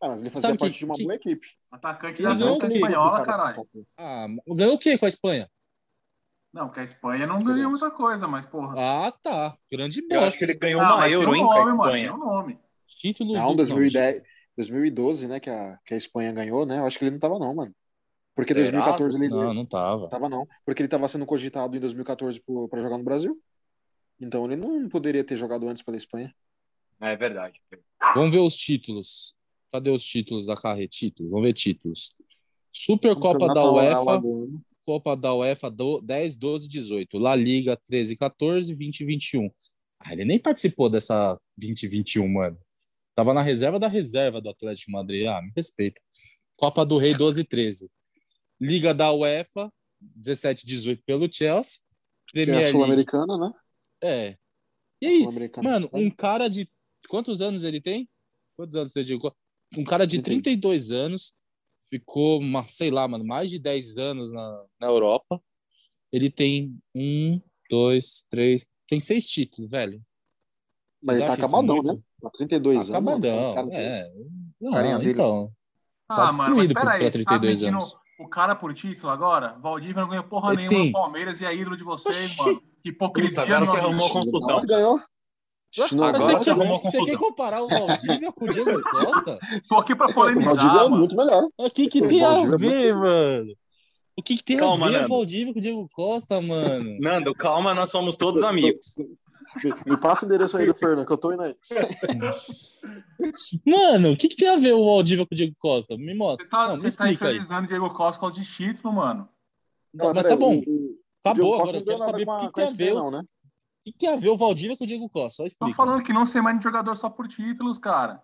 Ah, mas ele fazia Sabe que- parte de uma que- boa equipe. Atacante da quê? Espanhola, cara- caralho. Ah, ganhou o quê com a Espanha? Não, que a Espanha não ganhou muita coisa, mas, porra. Ah, tá. Grande Eu acho bosta. que ele ganhou Ah, uma Euro, hein, um com a mano, Espanha. um nome. Títulos Não, do... 2010, 2012, né, que a, que a Espanha ganhou, né? Eu acho que ele não tava, não, mano. Porque Será? 2014 ele. Não, não tava. Tava não. Porque ele tava sendo cogitado em 2014 pro- pra jogar no Brasil. Então ele não poderia ter jogado antes pela Espanha. É verdade. Vamos ver os títulos. Cadê os títulos da carreira? Títulos, vamos ver títulos. Supercopa da UEFA. Copa da UEFA do 10, 12, 18. La Liga 13, 14, 20 e 21. Ah, ele nem participou dessa 20 e 21, mano. Tava na reserva da reserva do Atlético de Madrid. Ah, me respeita. Copa do Rei 12 e 13. Liga da UEFA 17 e 18 pelo Chelsea. Que é Premier a. Sul-Americana, né? É. E aí. Mano, um cara de. Quantos anos ele tem? Quantos anos você digo? Um cara de Entendi. 32 anos, ficou, uma, sei lá, mano, mais de 10 anos na, na Europa. Ele tem um, dois, três. Tem seis títulos, velho. Mas ele tá acabadão, né? Tá 32 anos. Acabadão. mano. O cara- É. Não, carinha dele. então. Ah, Tá mano, mas destruído por- tá 32 mentindo anos. O cara por título agora? Valdívia não ganhou porra nenhuma sim. Palmeiras e é ídolo de vocês, Oxi. mano. Que hipocrisia, Puta, agora você arrumou confusão. Ganhou. Agora você, quer, você quer comparar o Valdívia com o Diego Costa? Tô aqui pra O Valdívia polemizar, é muito melhor. O que, que O tem a Valdívia é ver, mano? O que, que tem Calma, a ver o. Valdívia com o Diego Costa, mano? Nando, calma, nós somos todos amigos. Me, me passa o endereço aí do Fernando, que eu tô indo aí. Mano, o que, que tem a ver o Valdívia com o Diego Costa? Me mostra. Você tá, Não, me você tá explica aí. infernizando o Diego Costa por causa de título, mano. Não, mas tá bom. o- o- Acabou agora. Eu quero saber com o que, com tem a ver, não, o né? que tem a ver o Valdívia com o Diego Costa. Só Tô explica. falando que não ser mais de jogador só por títulos, cara.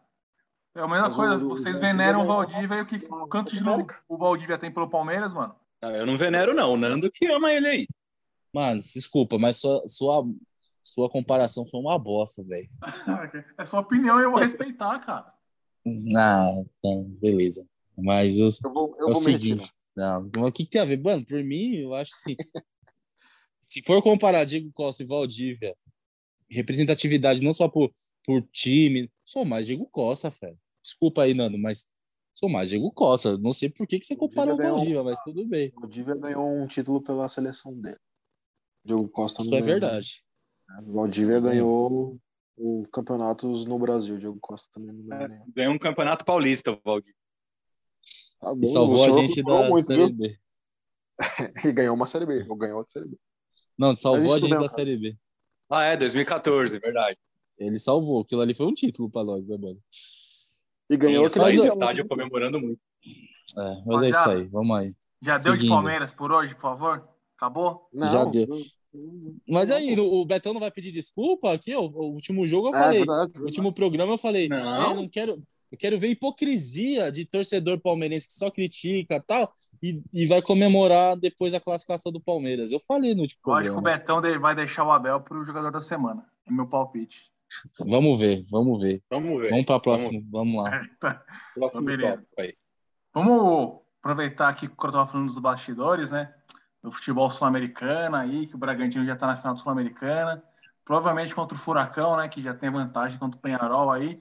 É a mesma Mas coisa, o- o vocês veneram o Valdívia e o que quanto Copa título América. o Valdívia tem pelo Palmeiras, mano? Ah, Eu não venero, não. O Nando que ama ele aí. Mano, desculpa, mas sua, sua, sua comparação foi uma bosta, velho. É sua opinião e eu vou respeitar, cara. Ah, então, beleza. Mas eu, Eu vou, eu é o seguinte, não, mas o que, que tem a ver? Mano, por mim, eu acho assim. se for comparar Diego Costa e Valdívia, representatividade não só por, por time, sou mais Diego Costa, velho. Desculpa aí, Nando, mas sou mais Diego Costa. Não sei por que, que você compara o Valdívia, mas tudo bem. O Valdívia ganhou um título pela seleção dele. Diogo Costa Isso não é ganhou. verdade. O Valdívia ganhou o campeonatos no Brasil. O Diogo Costa também não ganhou. nenhum. Ganhou um campeonato paulista, o Valdir. Tá bom, E salvou a senhor gente da muito, Série viu? B. E ganhou uma Série B. Ou ganhou outra Série B. Não, salvou Mas a gente mesmo, da cara. Série B. Ah, é, 2014, verdade. Ele salvou. Aquilo ali foi um título pra nós, né, mano? E ganhou saí Mas estádio comemorando muito. É, mas é isso aí. Vamos aí. Já deu de Seguindo. Palmeiras por hoje, por favor? Acabou? Não, Já deu. Mas aí, o Betão não vai pedir desculpa aqui? ó, O último jogo eu É, falei. verdade, No verdade. último programa eu falei. Não. É, não quero. Eu quero ver hipocrisia de torcedor palmeirense que só critica e tal e, e vai comemorar depois a classificação do Palmeiras. Eu falei no último Eu acho que o. Betão vai deixar o Abel pro jogador da semana. É meu palpite. Vamos ver, vamos ver. Vamos ver. Vamos para próximo. Vamos lá. Tá. Próximo Beleza. tópico aí. Vamos aproveitar aqui que eu tava falando dos bastidores, né? Do futebol sul-americano aí, que o Bragantino já tá na final do Sul-Americana. Provavelmente contra o Furacão, né? Que já tem vantagem contra o Penharol aí.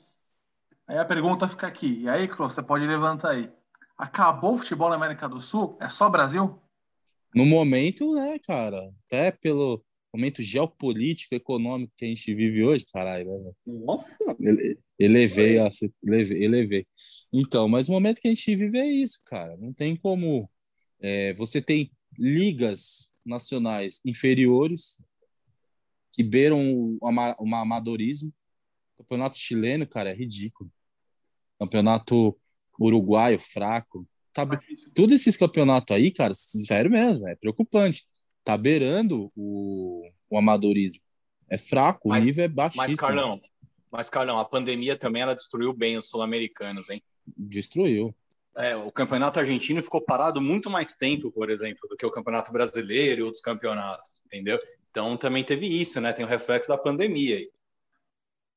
Aí a pergunta fica aqui. E aí, Clô, você pode levantar aí. Acabou o futebol na América do Sul? É só Brasil? No momento, né, cara? Até pelo momento geopolítico, econômico que a gente vive hoje, caralho, né? Nossa. Ele- Elevei, a, elevei, elevei. Então, mas o momento que a gente vive é isso, cara. Não tem como. é, você tem ligas nacionais inferiores que beiram o, ama- amadorismo. Campeonato chileno, cara, é ridículo. Campeonato uruguaio, fraco. Tá, todos esses campeonatos aí, cara, sério mesmo, é preocupante. Tá beirando o, o amadorismo. É fraco, Mas- o nível é baixíssimo. Mas, Carlão, mas, Carlão, a pandemia também ela destruiu bem os sul-americanos, hein? Destruiu. É, o campeonato argentino ficou parado muito mais tempo, por exemplo, do que o campeonato brasileiro e outros campeonatos, entendeu? Então também teve isso, né? Tem o reflexo da pandemia aí.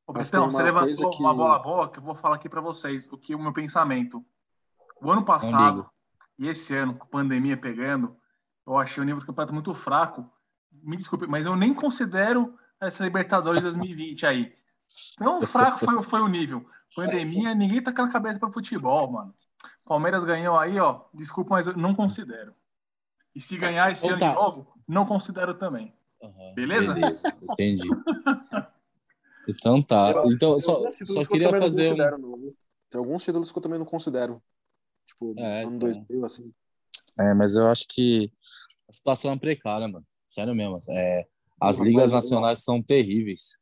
Ô, Betão, você levantou que- uma bola boa que eu vou falar aqui para vocês, o que o meu pensamento. O ano passado ligo. e esse ano, com a pandemia pegando, eu achei o nível do campeonato muito fraco. Me desculpe, mas eu nem considero essa Libertadores 2020 aí. Tão fraco foi, foi o nível. Pandemia, ninguém tá com a cabeça para futebol, mano. Palmeiras ganhou aí, ó. Desculpa, mas eu não considero. E se ganhar esse ano de novo, não considero também. Aham, Beleza? Beleza, entendi. Então tá. Então, Tem só, só que queria não fazer um. Tem alguns títulos que eu também não considero. Tipo, É, ano então. 2000, assim. É, mas eu acho que a situação é precária, mano. Sério mesmo. É, as ligas nacionais são terríveis.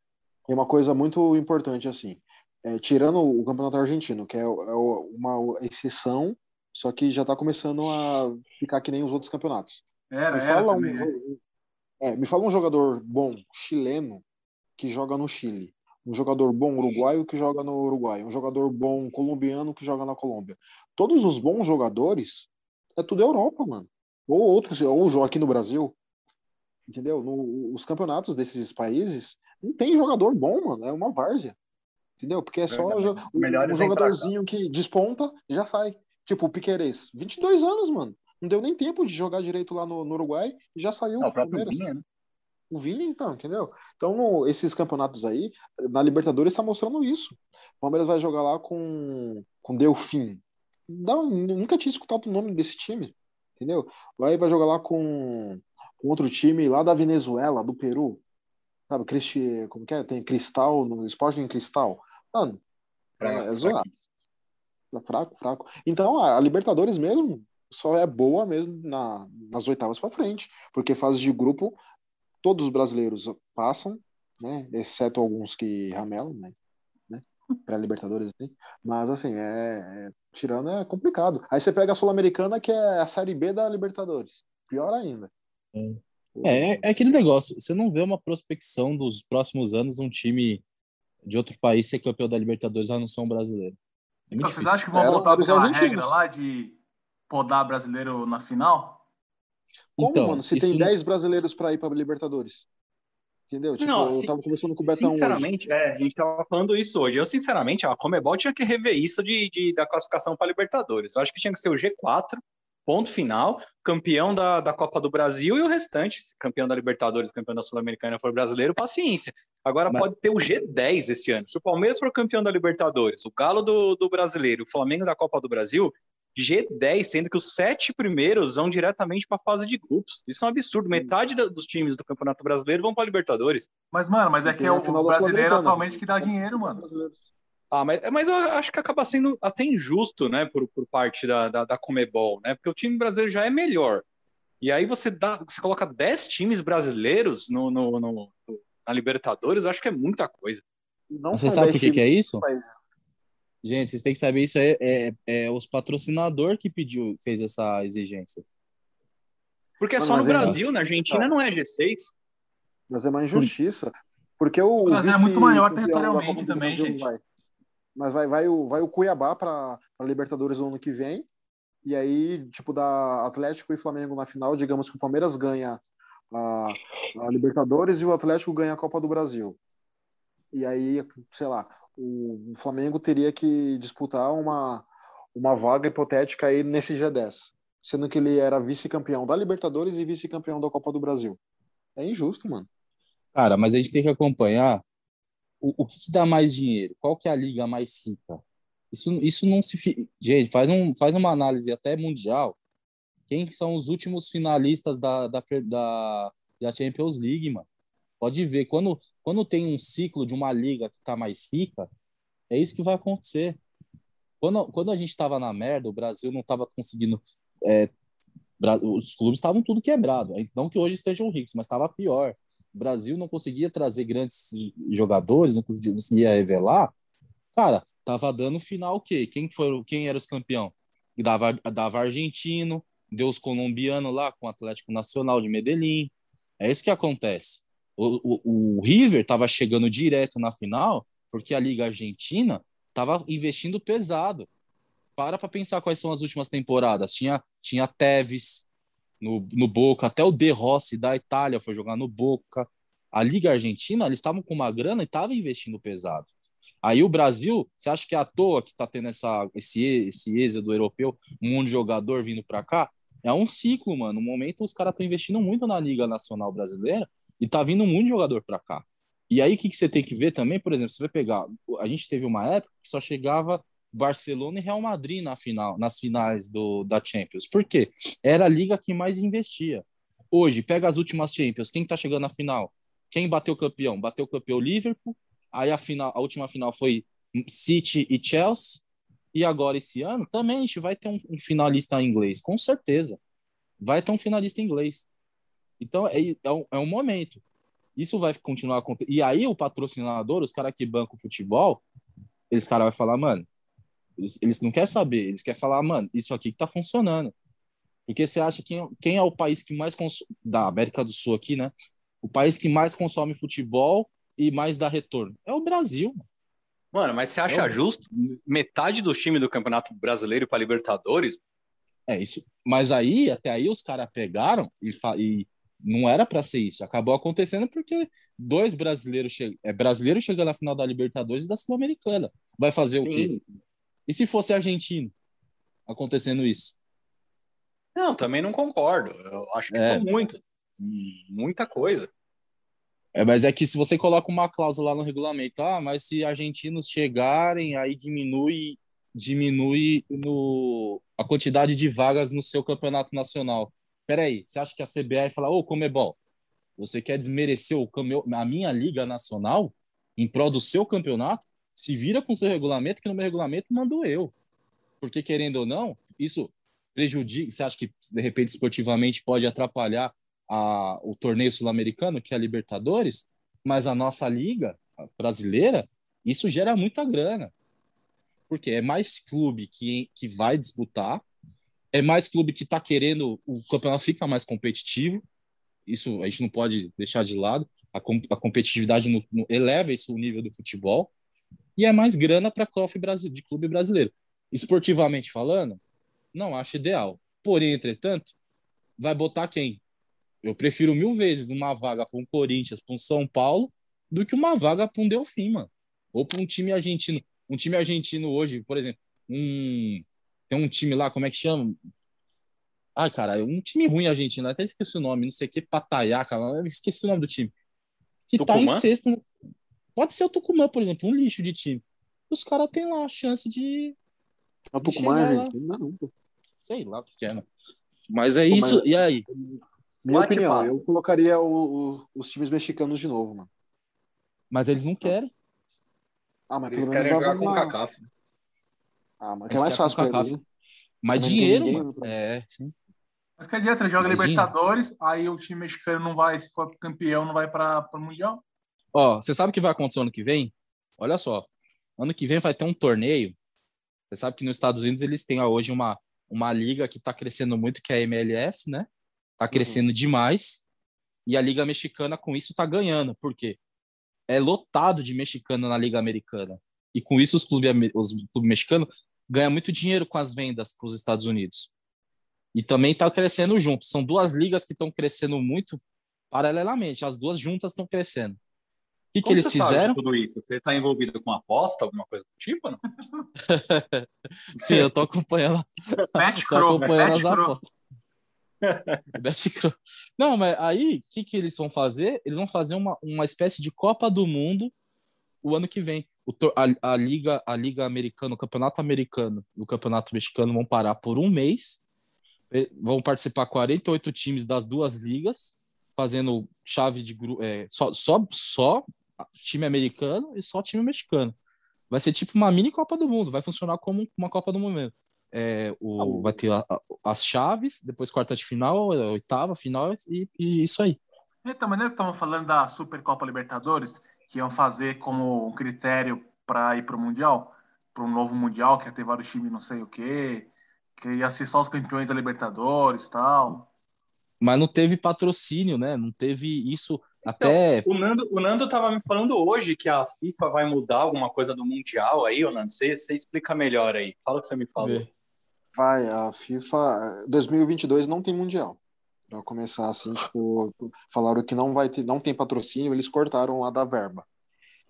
Tem uma coisa muito importante, assim. É, tirando o Campeonato Argentino, que é, é uma exceção, só que já tá começando a ficar que nem os outros campeonatos. Era, Me era fala, um, também, né? é, me fala um jogador bom chileno que joga no Chile. Um jogador bom uruguaio que joga no Uruguai. Um jogador bom colombiano que joga na Colômbia. Todos os bons jogadores é tudo Europa, mano. Ou outros, ou joga aqui no Brasil. Entendeu? No, os campeonatos desses países não tem jogador bom, mano. É uma várzea. Entendeu? Porque é só um, vêm pra cá. jogadorzinho que desponta e já sai. Tipo o Piquerez. 22 anos, mano. Não deu nem tempo de jogar direito lá no, no Uruguai e já saiu Não, do o próprio Palmeiras. Vinha, né? O Vini, então, entendeu? Então, no- esses campeonatos aí, na Libertadores está mostrando isso. O Palmeiras vai jogar lá com, com Delfim. Não, nunca tinha escutado o nome desse time, entendeu? Aí vai jogar lá com, com outro time lá da Venezuela, do Peru. Sabe, Cristi, como que é? Tem Cristal, no Sporting Cristal. Mano, é pra zoado. isso. É fraco, fraco. Então, a Libertadores mesmo só é boa mesmo na, nas oitavas para frente, porque fase de grupo todos os brasileiros passam, né? Exceto alguns que ramelam, né? né? Para Libertadores, assim. Mas, assim, é, é- tirando é complicado. Aí você pega a Sul-Americana, que é a Série B da Libertadores. Pior ainda. É, é aquele negócio, você não vê uma prospecção dos próximos anos um time de outro país ser campeão da Libertadores a não ser um brasileiro. É Então, vocês acham que vão voltar aquela argentinos. regra lá de podar brasileiro na final? Como, Então, mano? Se isso tem não- 10 brasileiros para ir para Libertadores. Entendeu? Tipo, Não, eu tava conversando com o Betão hoje. Sinceramente, é, a gente tava falando isso hoje. Eu, sinceramente, a Comebol tinha que rever isso de, de- da classificação para Libertadores. Eu acho que tinha que ser o G4, ponto final, campeão da, da Copa do Brasil e o restante, se campeão da Libertadores, campeão da Sul-Americana for brasileiro, paciência. Agora Mas- pode ter o G10 esse ano. Se o Palmeiras for campeão da Libertadores, o Galo do, do Brasileiro, o Flamengo da Copa do Brasil, G10, sendo que os sete primeiros vão diretamente para a fase de grupos. Isso é um absurdo. Metade da- dos times do Campeonato Brasileiro vão para Libertadores. Mas, mano, mas é que é o final da brasileiro atualmente que dá dinheiro, mano. Ah, mas, mas eu acho que acaba sendo até injusto, né, por, por parte da, da, da Comebol, né? Porque o time brasileiro já é melhor. E aí você dá, você coloca 10 times brasileiros no, no, no- na Libertadores, eu acho que é muita coisa. Não Você sabe 10 por que, que é isso? país. Gente, vocês têm que saber isso é, é, é os patrocinador que pediu, fez essa exigência. Porque é só no mas é- Brasil, na Argentina não é G6. Mas é uma injustiça. Porque o. O Brasil é muito maior territorialmente também, gente. Vai. Mas vai, vai, o, vai o Cuiabá para a Libertadores no ano que vem. E aí, tipo, da Atlético e Flamengo na final, digamos que o Palmeiras ganha a, a Libertadores e o Atlético ganha a Copa do Brasil. E aí, sei lá, o Flamengo teria que disputar uma, uma vaga hipotética aí nesse G10. Sendo que ele era vice-campeão da Libertadores e vice-campeão da Copa do Brasil. É injusto, mano. Cara, mas a gente tem que acompanhar o, o que, que dá mais dinheiro, qual que é a liga mais rica. Isso, isso não se. Gente, faz, um, faz uma análise até mundial. Quem são os últimos finalistas da, da, da, da Champions League, mano? Pode ver, quando, quando tem um ciclo de uma liga que tá mais rica, é isso que vai acontecer. Quando, quando a gente estava na merda, o Brasil não estava conseguindo. é, os clubes estavam tudo quebrado. Não que hoje estejam ricos, mas estava pior. O Brasil não conseguia trazer grandes jogadores, não conseguia, revelar. Cara, tava dando final o quê? Quem, foi, quem era os campeão? Dava, dava argentino, deu os colombianos lá com o Atlético Nacional de Medellín. É isso que acontece. O, o, o River tava chegando direto na final porque a Liga Argentina tava investindo pesado. Para para pensar quais são as últimas temporadas. Tinha, tinha Tevez no, no Boca, até o De Rossi da Itália foi jogar no Boca. A Liga Argentina, eles estavam com uma grana e estavam investindo pesado. Aí o Brasil, você acha que é à toa que tá tendo essa, esse, esse êxodo europeu, um monte de jogador vindo para cá? É um ciclo, mano. No momento, os caras estão investindo muito na Liga Nacional Brasileira e tá vindo muito jogador para cá. E aí, o que, que você tem que ver também? Por exemplo, você vai pegar. A gente teve uma época que só chegava Barcelona e Real Madrid na final, nas finais do, da Champions. Por quê? Era a liga que mais investia. Hoje, pega as últimas Champions. Quem tá chegando na final? Quem bateu campeão? Bateu campeão Liverpool. Aí a, final, a última final foi City e Chelsea. E agora, esse ano, também a gente vai ter um, um finalista em inglês, com certeza. Vai ter um finalista em inglês. Então, é, é, um, é um momento. Isso vai continuar acontecendo. E aí, o patrocinador, os caras que bancam o futebol, eles caras vão falar, mano, eles, eles não querem saber, eles querem falar, mano, isso aqui que tá funcionando. Porque você acha que quem é o país que mais consome, da América do Sul aqui, né? O país que mais consome futebol e mais dá retorno. É o Brasil. Mano, mas você acha É o- justo metade do time do Campeonato Brasileiro para Libertadores? É isso. Mas aí, até aí, os caras pegaram e, fa- e não era para ser isso. Acabou acontecendo porque dois brasileiros che... é, brasileiro chegando na final da Libertadores e da Sul-Americana. Vai fazer o quê? E se fosse argentino acontecendo isso? Não, também não concordo. Eu acho que É. são muito. Muita coisa. É, mas é que se você coloca uma cláusula lá no regulamento, ah, mas se argentinos chegarem, aí diminui diminui no, a quantidade de vagas no seu campeonato nacional. Peraí, você acha que a CBI fala, ô, Comebol, você quer desmerecer o, a minha liga nacional em prol do seu campeonato? Se vira com seu regulamento, que no meu regulamento mando eu. Porque, querendo ou não, isso prejudica. Você acha que, de repente, esportivamente pode atrapalhar a, o torneio sul-americano, que é a Libertadores? Mas a nossa liga brasileira, isso gera muita grana. Porque é mais clube que, que vai disputar, é mais clube que está querendo, o campeonato fica mais competitivo. Isso a gente não pode deixar de lado. A, a competitividade no, no, eleva isso o nível do futebol. E é mais grana para de clube brasileiro. Esportivamente falando, não acho ideal. Porém, entretanto, vai botar quem? Eu prefiro mil vezes uma vaga para um Corinthians, para um São Paulo, do que uma vaga para um Delfim, mano. Ou para um time argentino. Um time argentino hoje, por exemplo, um tem um time lá, como é que chama? Ai, cara, um time ruim argentino, até esqueci o nome, não sei o que, Pataiaca, esqueci o nome do time. Que Tucumã? tá em sexto. Pode ser o Tucumã, por exemplo, um lixo de time. Os caras têm lá a chance de. O Tucumã é argentino, não. Sei lá o que é, né? Mas é isso, mas... e aí? Minha Bate opinião, papo. eu colocaria o, o, os times mexicanos de novo, mano. Mas eles não querem. Ah, mas eles querem jogar com o Cacaf. Ah, mas que é mais fácil pra eles. Mais dinheiro, mano. É, sim. Mas que adianta, joga Imagina. Libertadores, aí o time mexicano não vai, se for campeão, não vai para o Mundial. Ó, você sabe o que vai acontecer ano que vem? Olha só. Ano que vem vai ter um torneio. Você sabe que nos Estados Unidos eles têm hoje uma, uma liga que está crescendo muito, que é a MLS, né? Está crescendo uhum. demais. E a Liga Mexicana, com isso, está ganhando. Por quê? É lotado de mexicano na Liga Americana. E com isso, os clubes, os clubes mexicanos ganha muito dinheiro com as vendas para os Estados Unidos. E também está crescendo junto. São duas ligas que estão crescendo muito paralelamente. As duas juntas estão crescendo. O que, que eles fizeram? tudo isso? Você está envolvido com aposta, alguma coisa do tipo? Não? Sim, eu estou acompanhando. Betcro, acompanhando as apostas. Não, mas aí, o que, que eles vão fazer? Eles vão fazer uma, uma espécie de Copa do Mundo o ano que vem o, a, a, liga a liga americana, o campeonato americano e o campeonato mexicano vão parar por um mês. Vão participar 48 times das duas ligas, fazendo chave de grupo, é, só, só, só time americano e só time mexicano. Vai ser tipo uma mini Copa do Mundo, vai funcionar como uma Copa do Mundo. É, o, vai ter a, a, as chaves, depois quarta de final, oitava, final e, e isso aí. Então, maneira que estamos falando da Supercopa Libertadores, que iam fazer como um critério para ir para o Mundial, para um novo Mundial, que ia ter vários times não sei o quê, que ia ser só os campeões da Libertadores tal. Mas não teve patrocínio, né? Não teve isso então, até. O Nando, o Nando tava me falando hoje que a FIFA vai mudar alguma coisa do Mundial aí, Nando. Você, você explica melhor aí. Fala o que você me falou. Vai, a FIFA 2022 não tem Mundial. Para começar assim, tipo, falaram que não vai ter, não tem patrocínio, eles cortaram lá da verba.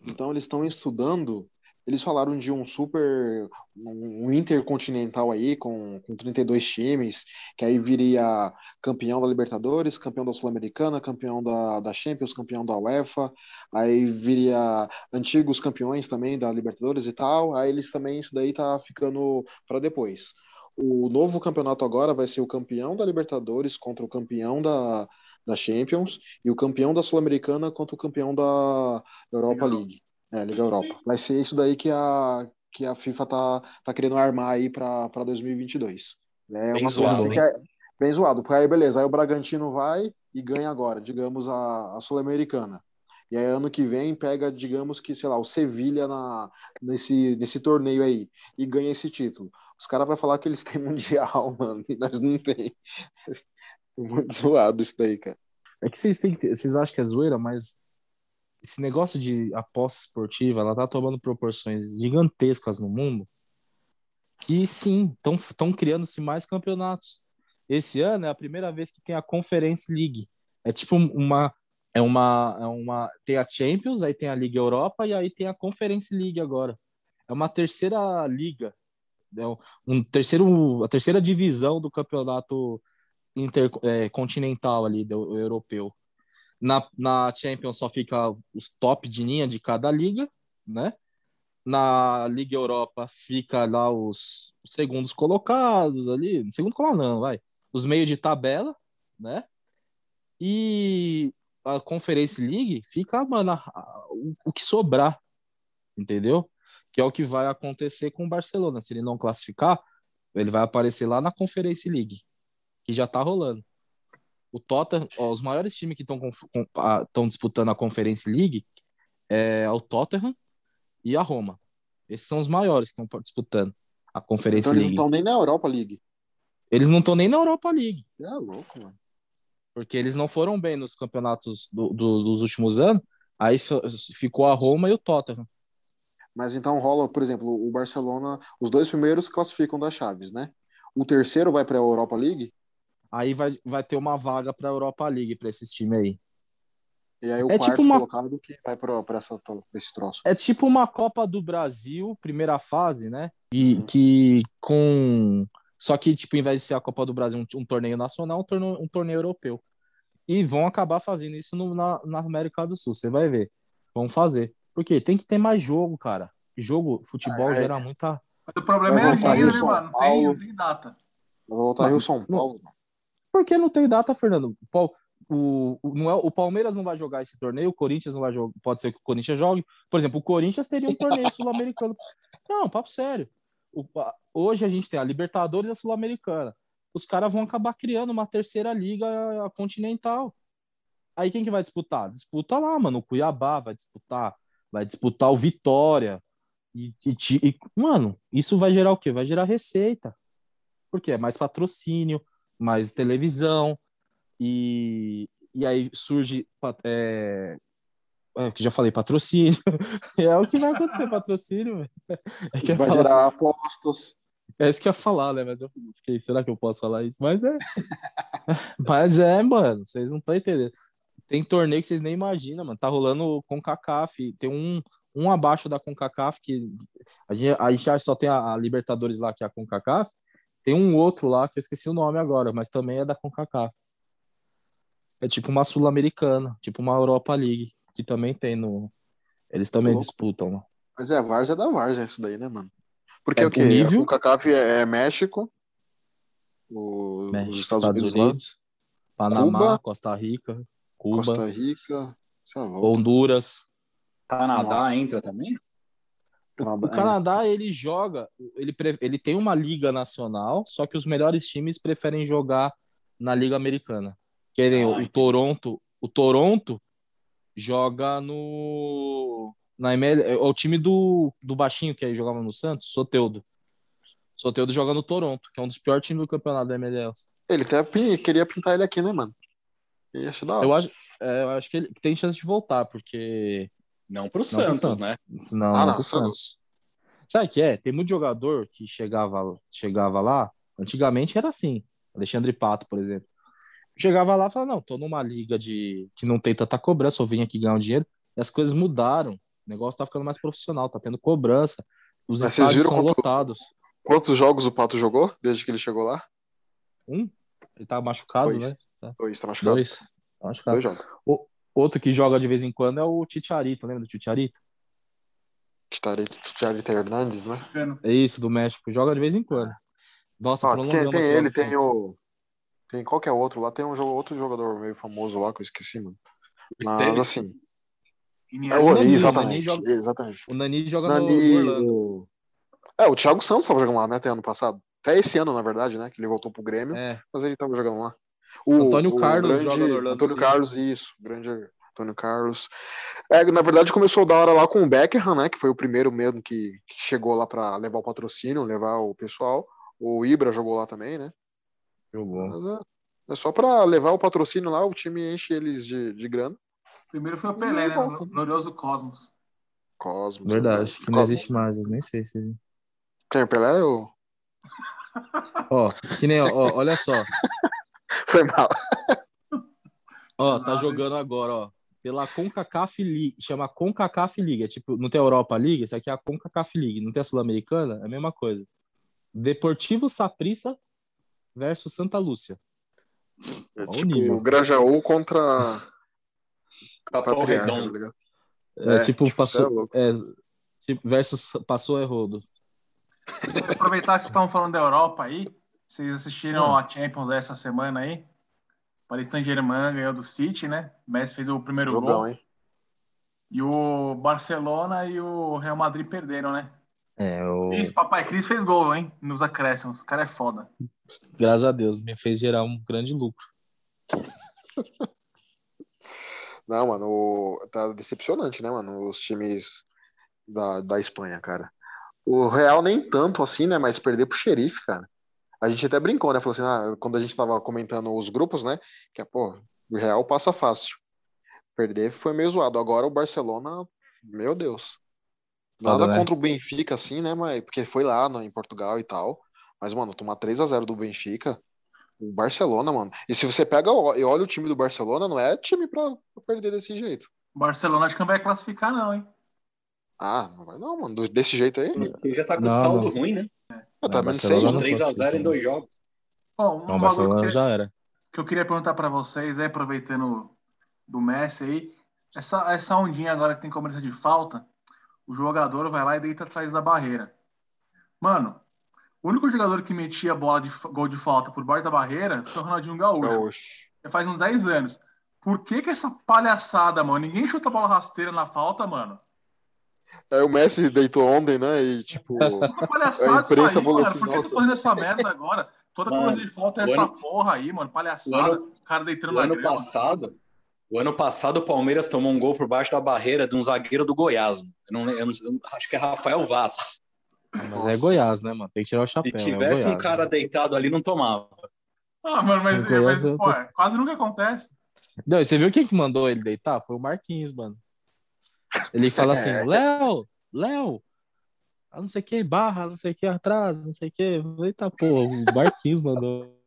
Então eles estão estudando, eles falaram de um super um intercontinental aí com, com 32 times, que aí viria campeão da Libertadores, campeão da Sul-Americana, campeão da, da Champions, campeão da UEFA, aí viria antigos campeões também da Libertadores e tal. Aí eles também isso daí tá ficando para depois. O novo campeonato agora vai ser o campeão da Libertadores contra o campeão da, da Champions e o campeão da Sul-Americana contra o campeão da Europa. League. É, Liga Europa. Vai ser isso daí que a, que a FIFA tá, tá querendo armar aí para 2022. É bem uma zoado, que é, bem zoado, porque aí beleza, aí o Bragantino vai e ganha agora, digamos, a, a Sul-Americana. E aí ano que vem pega, digamos que, sei lá, o Sevilha na, nesse, nesse torneio aí e ganha esse título. Os caras vão falar que eles têm mundial, mano, e nós não tem. Muito zoado isso daí, cara. É que vocês têm que ter, vocês acham que é zoeira, mas esse negócio de aposta esportiva, ela tá tomando proporções gigantescas no mundo. Que sim, estão criando-se mais campeonatos. Esse ano é a primeira vez que tem a Conference League. É tipo uma é uma é uma tem a Champions, aí tem a Liga Europa e aí tem a Conference League agora. É uma terceira liga é um terceiro, a terceira divisão do campeonato intercontinental é, ali do europeu. Na, na Champions só fica os top de linha de cada liga, né? Na Liga Europa fica lá os segundos colocados ali, segundo colocado não, vai, os meios de tabela, né? E a Conference League fica, mano, a, a, o, o que sobrar, entendeu? que é o que vai acontecer com o Barcelona. Se ele não classificar, ele vai aparecer lá na Conference League, que já tá rolando. O Tottenham, ó, os maiores times que estão disputando a Conference League é o Tottenham e a Roma. Esses são os maiores que estão disputando a Conference Então eles não League. estão nem na Europa League. Eles não estão nem na Europa League, É louco, mano. porque eles não foram bem nos campeonatos do- do- dos últimos anos. Aí ficou a Roma e o Tottenham. Mas então rola, por exemplo, o Barcelona, os dois primeiros classificam das chaves, né? O terceiro vai para a Europa League, Aí vai, vai ter uma vaga para a Europa League para esses times aí. e aí o É quarto tipo uma- colocado que vai para esse troço. É tipo uma Copa do Brasil, primeira fase, né? E Uhum. que com. Só que, tipo, em vez de ser a Copa do Brasil um, um torneio nacional, um torneio, um torneio europeu. E vão acabar fazendo isso no- na, na América do Sul, você vai ver. Vão fazer. Porque tem que ter mais jogo, cara. Jogo, futebol É. gera muita. Mas o problema Vai é a voltar liga, né, mano? Não tem, não tem data. Vai voltar Não, Rio São. Paulo. mano. Por que não tem data, Fernando? O, o, o, é, o Palmeiras não vai jogar esse torneio, o Corinthians não vai jogar. Pode ser que o Corinthians jogue. Por exemplo, o Corinthians teria um torneio sul-americano. Não, papo sério. O- hoje a gente tem a Libertadores e a Sul-Americana. Os caras vão acabar criando uma terceira liga continental. Aí quem que vai disputar? Disputa lá, mano. O Cuiabá vai disputar. Vai disputar o Vitória. E, e e, mano, isso vai gerar o quê? Vai gerar receita. Porque é mais patrocínio, mais televisão. E, e aí surge. É, é, que já falei, patrocínio. É o que vai acontecer, patrocínio. É, que Vai falar- gerar apostas. é isso que eu ia falar, né? Mas eu fiquei, será que eu posso falar isso? Mas é. Mas é, mano, vocês não estão entendendo. Tem torneio que vocês nem imaginam, mano. Tá rolando com CONCACAF. Tem um, um abaixo da CONCACAF que a gente, a gente só tem a, a Libertadores lá, que é a CONCACAF. Tem um outro lá que eu esqueci o nome agora, mas também é da CONCACAF. É tipo uma Sul-Americana, tipo uma Europa League, que também tem no. Eles também Louco. disputam. né? Mas é, a Várzea da Várzea isso daí, né, mano? Porque É, o quê? o nível- O CACAF é, é México, o- México, os Estados, Unidos, lá, Panamá, Cuba, Costa Rica, Cuba, Costa Rica, lá, louco. Honduras. Canadá entra também? Canadá, O Canadá, ele joga, ele, ele tem uma liga nacional, só que os melhores times preferem jogar na Liga Americana. Que nem Ah, o. Toronto, o Toronto joga no na ML, é o time do, do baixinho que aí jogava no Santos, Soteudo. Soteudo joga no Toronto, que é um dos piores times do campeonato da MLS. Ele até queria pintar ele aqui, né, mano? E acho. Eu acho, é, eu acho que ele tem chance de voltar, porque Não pro pro Santos, Santos. né? Não, Ah, não, não, pro não. Santos. Sabe o que é? Tem muito jogador que chegava, chegava lá, antigamente era assim. Alexandre Pato, por exemplo. Chegava lá e falava, não, tô numa liga de que não tem tanta cobrança, eu vim aqui ganhar um dinheiro. E as coisas mudaram. O negócio tá ficando mais profissional, tá tendo cobrança. Os Mas estádios viram são quanto- lotados. Quantos jogos o Pato jogou desde que ele chegou lá? Um, ele tá machucado, Dois. né? Dois, tá machucado? Dois. Tá machucado. Dois jogos. Outro que joga de vez em quando é o Titiarito, lembra do Titiarito? Tcharita Hernandes, né? É isso, do México. Joga de vez em quando. Nossa, Ó, tem, tem ele, tem o. Tem qual que é o outro lá? Tem um jogo, outro jogador meio famoso lá que eu esqueci, mano. O Mas Esteves? assim. É o Nani, o exatamente. Nani joga- Exatamente. O Nani joga no, Nani, no Orlando. o- É, o Thiago Santos tava jogando lá, né? Até ano passado. Até esse ano, na verdade, né? Que ele voltou pro Grêmio, É, mas ele tava jogando lá. O, Antônio Carlos grande- joga no Orlando Antônio City. Carlos, isso. Grande Antônio Carlos. É, na verdade, começou da hora lá com o Beckham, né? Que foi o primeiro mesmo que, que chegou lá pra levar o patrocínio, levar o pessoal. O Ibra jogou lá também, né? jogou. Mas é, é só pra levar o patrocínio lá, o time enche eles de, de grana. Primeiro foi o Pelé, né? Não, Glorioso Cosmos. Cosmos. Verdade, que não Cosmos. existe mais, eu nem sei se. Quem? O Pelé ou... Ó, que nem, ó, olha só. Foi mal. Ó, tá jogando agora, ó. Pela CONCACAF League, chama CONCACAF League, é tipo, não tem a Europa League, essa aqui é a CONCACAF League, não tem a Sul-Americana, é a mesma coisa. Deportivo Saprissa versus Santa Lúcia. É Olha o tipo nível. o Grajaú contra Capão Patriarca, tá Redondo. ligado? É, É, tipo, tipo, é passou, louco. é, tipo, versus passou é rodo. Vou aproveitar que vocês estão falando da Europa aí. Vocês assistiram Hum. a Champions essa semana aí? Paris Saint-Germain ganhou do City, né? Messi fez o primeiro Jogão, gol. hein? E o Barcelona e o Real Madrid perderam, né? É, o... Cris, papai Cris fez gol, hein? Nos acréscimos. O cara é foda. graças a Deus, me fez gerar um grande lucro. Não, mano, o- tá decepcionante, né, mano? Os times da, da Espanha, cara. O Real nem tanto assim, né? Mas perder pro Xerife, cara. A gente até brincou, né? Falou assim, ah, quando a gente tava comentando os grupos, né? Que, pô, o Real passa fácil. Perder foi meio zoado. Agora o Barcelona, meu Deus. Nada Foda, né? contra o Benfica, assim, né? Mas, porque foi lá no, em Portugal e tal. Mas, mano, tomar 3 a 0 do Benfica, o Barcelona, mano. E se você pega e olha o time do Barcelona, não é time pra, pra perder desse jeito. O Barcelona acho que não vai classificar, não, hein? Ah, não vai não, mano. Desse jeito aí. Ele já tá com Não, saldo não. ruim, né? Ah, tá menos Barcelona seis, não né? 3x0 em dois jogos. Bom, um o Barcelona que, já era. que eu queria perguntar pra vocês, aí, aproveitando do Messi aí, essa, essa ondinha agora que tem cobrança de falta, o jogador vai lá e deita atrás da barreira. Mano, o único jogador que metia bola de gol de falta por baixo da barreira foi o Ronaldinho Gaúcho. Gaúcho. Já faz uns 10 anos. Por que que essa palhaçada, mano? Ninguém chuta bola rasteira na falta, mano. Aí o Messi deitou ontem, né? E tipo. Puta palhaçada A imprensa isso aí, falou mano. assim, Por que nossa. tá fazendo essa merda agora? Toda Mano, coisa de falta é essa ano- porra aí, mano. Palhaçada. o ano- O cara deitando O na ano grama. passado, o ano passado o Palmeiras tomou um gol por baixo da barreira de um zagueiro do Goiás. Eu não, eu não- eu acho que é Rafael Vaz. Mas é Goiás, né, mano? Tem que tirar o Se chapéu. é o tivesse um Goiás, cara né? deitado ali, não tomava. Ah, mano, mas, mas pô, é, quase nunca acontece. Não, e você viu quem que mandou ele deitar? Foi o Marquinhos, mano. Ele fala assim, É. Léo, Léo, ah, não sei que, barra, não sei o que, atrás, não sei o que. Eita, pô, o Marquinhos mandou.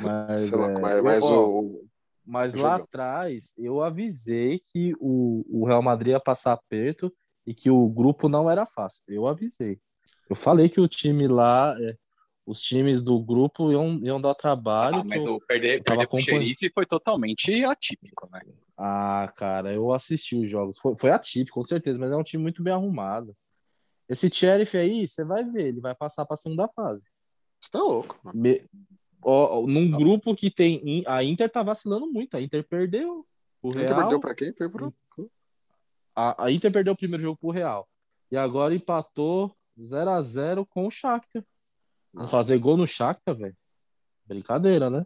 Mas, lá, é, mas, mas ó, o. mas lá atrás eu avisei que o, o Real Madrid ia passar aperto e que o grupo não era fácil. Eu avisei. Eu falei que o time lá, é, os times do grupo iam, iam dar trabalho. Ah, mas o perder, perder pro acompanhando. xerife foi totalmente atípico, né? Ah, cara, eu assisti os jogos. Foi, foi atípico, com certeza, mas é um time muito bem arrumado. Esse Sheriff aí, você vai ver, ele vai passar para a segunda fase. Você tá louco, mano. Me- ó, num grupo que tem. In- A Inter tá vacilando muito. A Inter perdeu. O A Inter Real, perdeu pra quem? Foi pro. a, a Inter perdeu o primeiro jogo pro Real. E agora empatou 0 a 0 com o Shakhtar. Não fazer gol no Shakhtar, velho. Brincadeira, né?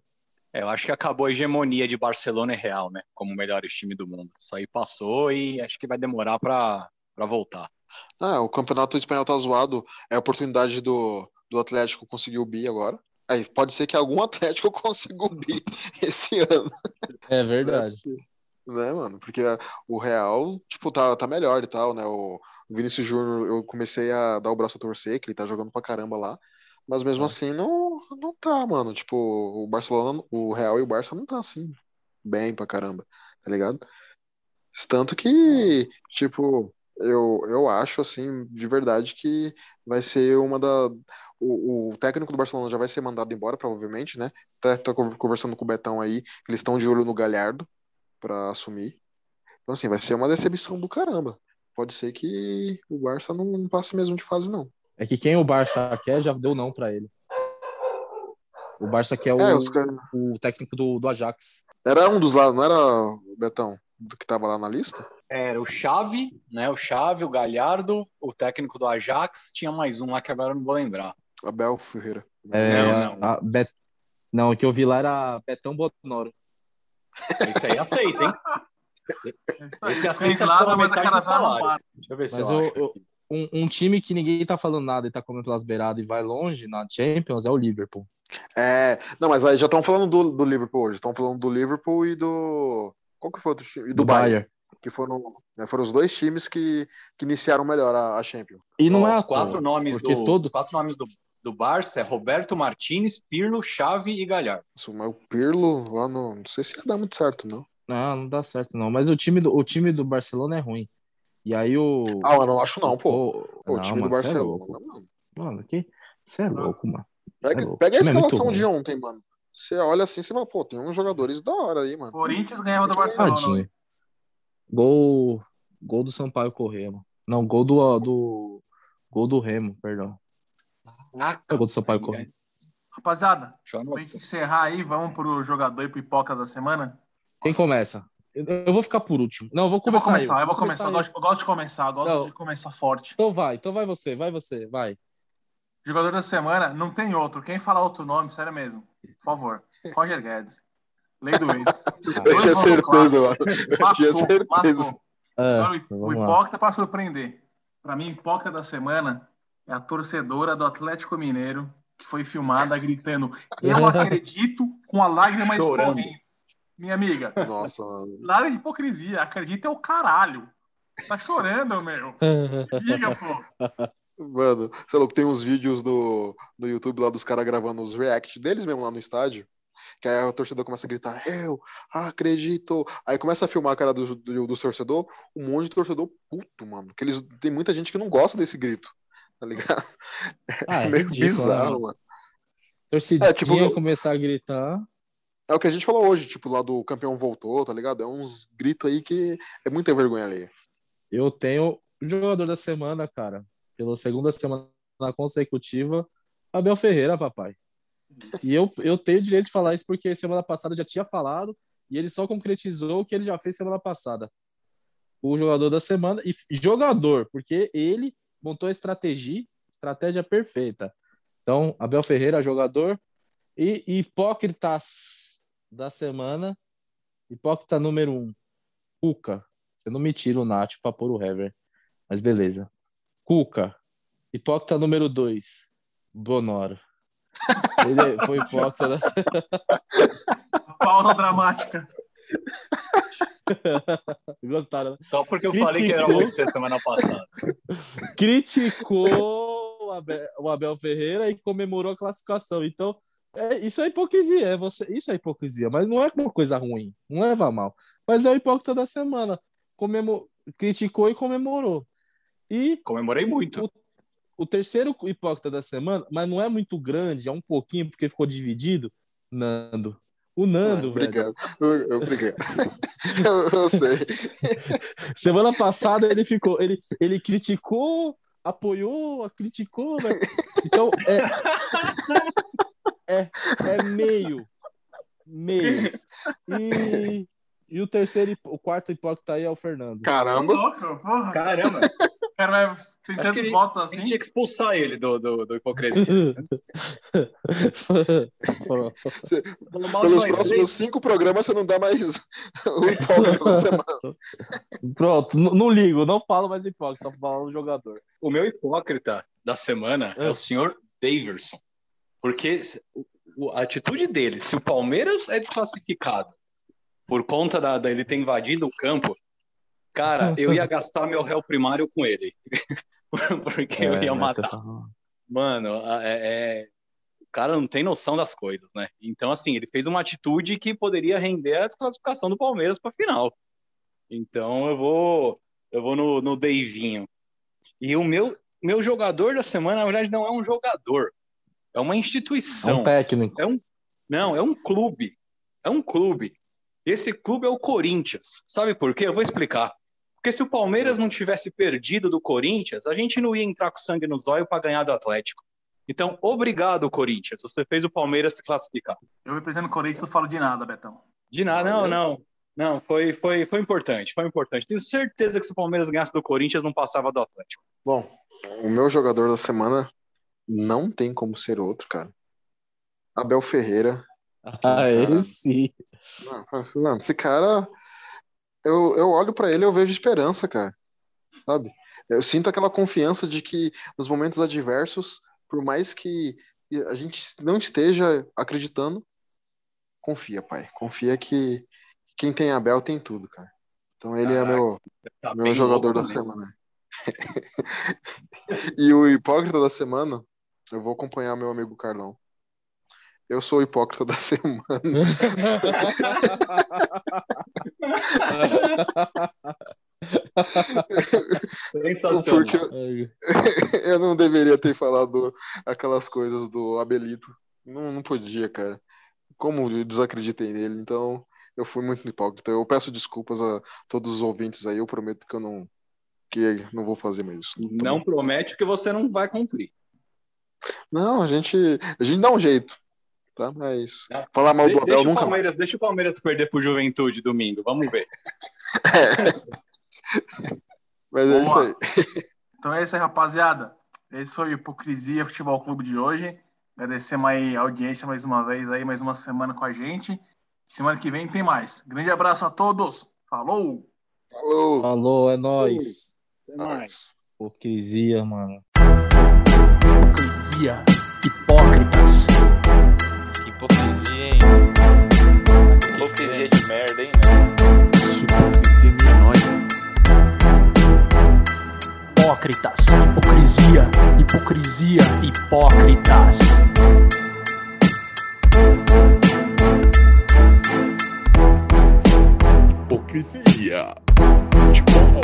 É, eu acho que acabou a hegemonia de Barcelona e Real, né? Como melhores time do mundo. Isso aí passou e acho que vai demorar pra pra voltar. Ah, o campeonato espanhol tá zoado. É a oportunidade do, do Atlético conseguir o bi agora. Aí pode ser que algum Atlético consiga o bi esse ano, É verdade. né, mano? Porque o Real, tipo, tá, tá melhor e tal, né? O Vinícius Júnior, eu comecei a dar o braço a torcer, que ele tá jogando pra caramba lá. Mas mesmo Ah. assim, não, não tá, mano. Tipo, o Barcelona, o Real e o Barça não tá assim, bem pra caramba, tá ligado? Tanto que, tipo, eu, eu acho, assim, de verdade que vai ser uma da. O, o técnico do Barcelona já vai ser mandado embora, provavelmente, né? Até tô con- conversando com o Betão aí, eles estão de olho no Galhardo pra assumir. Então, assim, vai ser uma decepção do caramba. Pode ser que o Barça não, não passe mesmo de fase, não. É que quem o Barça quer já deu não pra ele. O Barça quer o, É, caras. o técnico do, do Ajax. Era um dos lados, não era o Betão, do que tava lá na lista? Era o Xavi, né? O Xavi, o Galhardo, o técnico do Ajax, tinha mais um lá que agora eu não vou lembrar. Abel Ferreira. É, Não, não. a Bet- não, o que eu vi lá era Betão Bonoro. Esse aí aceita, hein? Esse aceita lá, metade do salário. Deixa eu ver se Mas eu, eu, acho. eu- um, um time que ninguém tá falando nada e tá comendo pelas beiradas e vai longe na Champions é o Liverpool. É, não, mas aí já estão falando do, do Liverpool hoje. Estão falando do Liverpool e do. Qual que foi outro time? E do, Bayern. Que foram, né, foram os dois times que, que iniciaram melhor a, a Champions. E não é quatro toa, nomes porque do, todo os quatro nomes do, do Barça é Roberto Martinez, Pirlo, Xavi e Galhardo. Isso, Mas o Pirlo lá no. Não sei se ia dar muito certo, não. não, não dá certo não, mas o time do o time do Barcelona é ruim. E aí o Ah, eu não acho não, pô. o, o não, time do mano, cê é Barcelona. louco. não, mano. Mano, que você é louco, mano. Pega, É louco. pega a é escalação de ruim. ontem, mano. Você olha assim, você fala, pô, tem uns jogadores da hora aí, mano. Corinthians ganhava do Barcelona. Tadinho. Gol gol do Sampaio Corrêa, mano. Não, gol do do gol do Remo, perdão. É gol do Sampaio Corrêa. Rapaziada, Deixa eu pra gente encerrar aí, vamos pro jogador e pipoca da semana? Quem começa? Eu, eu vou ficar por último. Não, eu vou Eu vou começar. começar, eu vou começar. Eu eu. gosto, eu gosto de começar, eu gosto Não. de começar forte. Então vai, então vai você, vai você, vai. Jogador da semana, não tem outro. Quem falar outro nome, sério mesmo, por favor. Roger Guedes. Lei do ex. Eu tinha certeza, mano. Eu tinha certeza. matou. É, Agora, o- hipócrita para surpreender. Para mim, hipócrita da semana é a torcedora do Atlético Mineiro que foi filmada gritando: Eu acredito com a lágrima escorrendo. Minha amiga, Nossa, mano. nada de hipocrisia. Acredita é o caralho. Tá chorando, meu. Liga, pô. Mano, você é louco, tem uns vídeos do, do YouTube lá dos caras gravando os react deles mesmo lá no estádio. Que aí a torcida começa a gritar, eu acredito. Aí começa a filmar a cara do, do, do torcedor, um monte de torcedor puto, mano. Que eles, tem muita gente que não gosta desse grito, tá ligado? Ah, É é meio ridículo, né, bizarro, mano? mano. Torcidinha É, tipo, começar a gritar. É o que a gente falou hoje, tipo, lá do campeão voltou, tá ligado? É uns gritos aí que é muita vergonha ali. Eu tenho o jogador da semana, cara. Pela segunda semana consecutiva, Abel Ferreira, papai. E eu, eu tenho o direito de falar isso porque semana passada já tinha falado e ele só concretizou o que ele já fez semana passada. O jogador da semana e jogador, porque ele montou a estratégia, estratégia perfeita. Então, Abel Ferreira, jogador e hipócritas da semana. Hipócrita número um, Cuca. Você não me tira o Nath pra pôr o Hever. Mas beleza. Cuca. Hipócrita número dois, Bonoro. Ele foi hipócrita da Pausa dramática. Gostaram? Só porque eu Criticou. falei que era você semana passada. Criticou o Abel, o Abel Ferreira e comemorou a classificação. Então, é, isso é hipocrisia. É você, isso é hipocrisia, mas não é uma coisa ruim. Não leva mal. Mas é o hipócrita da semana. Comemo, criticou e comemorou. E Comemorei muito. o terceiro hipócrita da semana, mas não é muito grande, é um pouquinho, porque ficou dividido, Nando. O Nando, Ah, velho. obrigado. Eu, eu, obrigado. eu, eu sei. Semana passada ele ficou, ele, ele criticou, apoiou, criticou, né? Então é, é, é meio, meio. E, e o terceiro, o quarto hipócrita aí é o Fernando. Caramba. Louco, porra. Caramba, O cara tem Acho tantos votos a gente assim. tinha que expulsar ele do, do, do hipocrisia. Mal de Pelos próximos três. cinco programas você não dá mais o hipócrita da semana. Pronto, não ligo, não falo mais hipócrita, só falo do jogador. O meu hipócrita da semana é Ah. o senhor Daverson. Porque a atitude dele, se o Palmeiras é desclassificado por conta da, da ele ter invadido o campo, cara, eu ia gastar meu réu primário com ele. Porque eu É, ia mas você matar. fala- Mano, é, é- o cara não tem noção das coisas, né? Então, assim, ele fez uma atitude que poderia render a desclassificação do Palmeiras para final. Então, eu vou, eu vou no, no Deivinho. E o meu, meu jogador da semana, na verdade, não é um jogador, é uma É instituição. um técnico. Não, é um clube. É um clube. Esse clube é o Corinthians. Sabe por quê? Eu vou explicar. Porque se o Palmeiras não tivesse perdido do Corinthians, a gente não ia entrar com sangue nos olhos para ganhar do Atlético. Então, obrigado, Corinthians. Você fez o Palmeiras se classificar. Eu represento o Corinthians, não falo de nada, Betão. De nada, não, não. Não, foi, foi, foi importante, foi importante. Tenho certeza que se o Palmeiras ganhasse do Corinthians, não passava do Atlético. Bom, o meu jogador da semana não tem como ser outro, cara. Abel Ferreira. Ah, Cara. esse. Mano, mano, esse cara, eu, eu olho pra ele e eu vejo esperança, cara. Sabe? Eu sinto aquela confiança de que nos momentos adversos, por mais que a gente não esteja acreditando, confia, pai. Confia que quem tem Abel tem tudo, cara. Então ele é Caraca, meu, Tá meu jogador da né? semana. E o hipócrita da semana, eu vou acompanhar meu amigo Carlão. Eu sou o hipócrita da semana. Sensacional. Porque eu não deveria ter falado aquelas coisas do Abelito. Não, não podia, cara. Como eu desacreditei nele, então eu fui muito hipócrita. Eu peço desculpas a todos os ouvintes aí. Eu prometo que eu não que não vou fazer mais isso. Não bom? promete que você não vai cumprir. Não, a gente a gente dá um jeito, tá? Mas Não. falar mal do Abel deixa, o nunca mais. Palmeiras, deixa o Palmeiras perder pro Juventude domingo, vamos ver. Mas é isso aí. Então é isso aí, rapaziada. Esse foi o Hipocrisia Futebol Clube de hoje. Agradecer aí a audiência mais uma vez aí, mais uma semana com a gente. Semana que vem tem mais. Grande abraço a todos. Falou! Falou! Falou, é nóis. Até mais. Hipocrisia, mano. Hipocrisia. Hipócritas. Que hipocrisia, hein? Hipocrisia de merda, hein, né? Isso, hipocrisia minha noite. Hipócritas. Hipocrisia. Hipocrisia. Hipócritas. Hipocrisia. Futebol.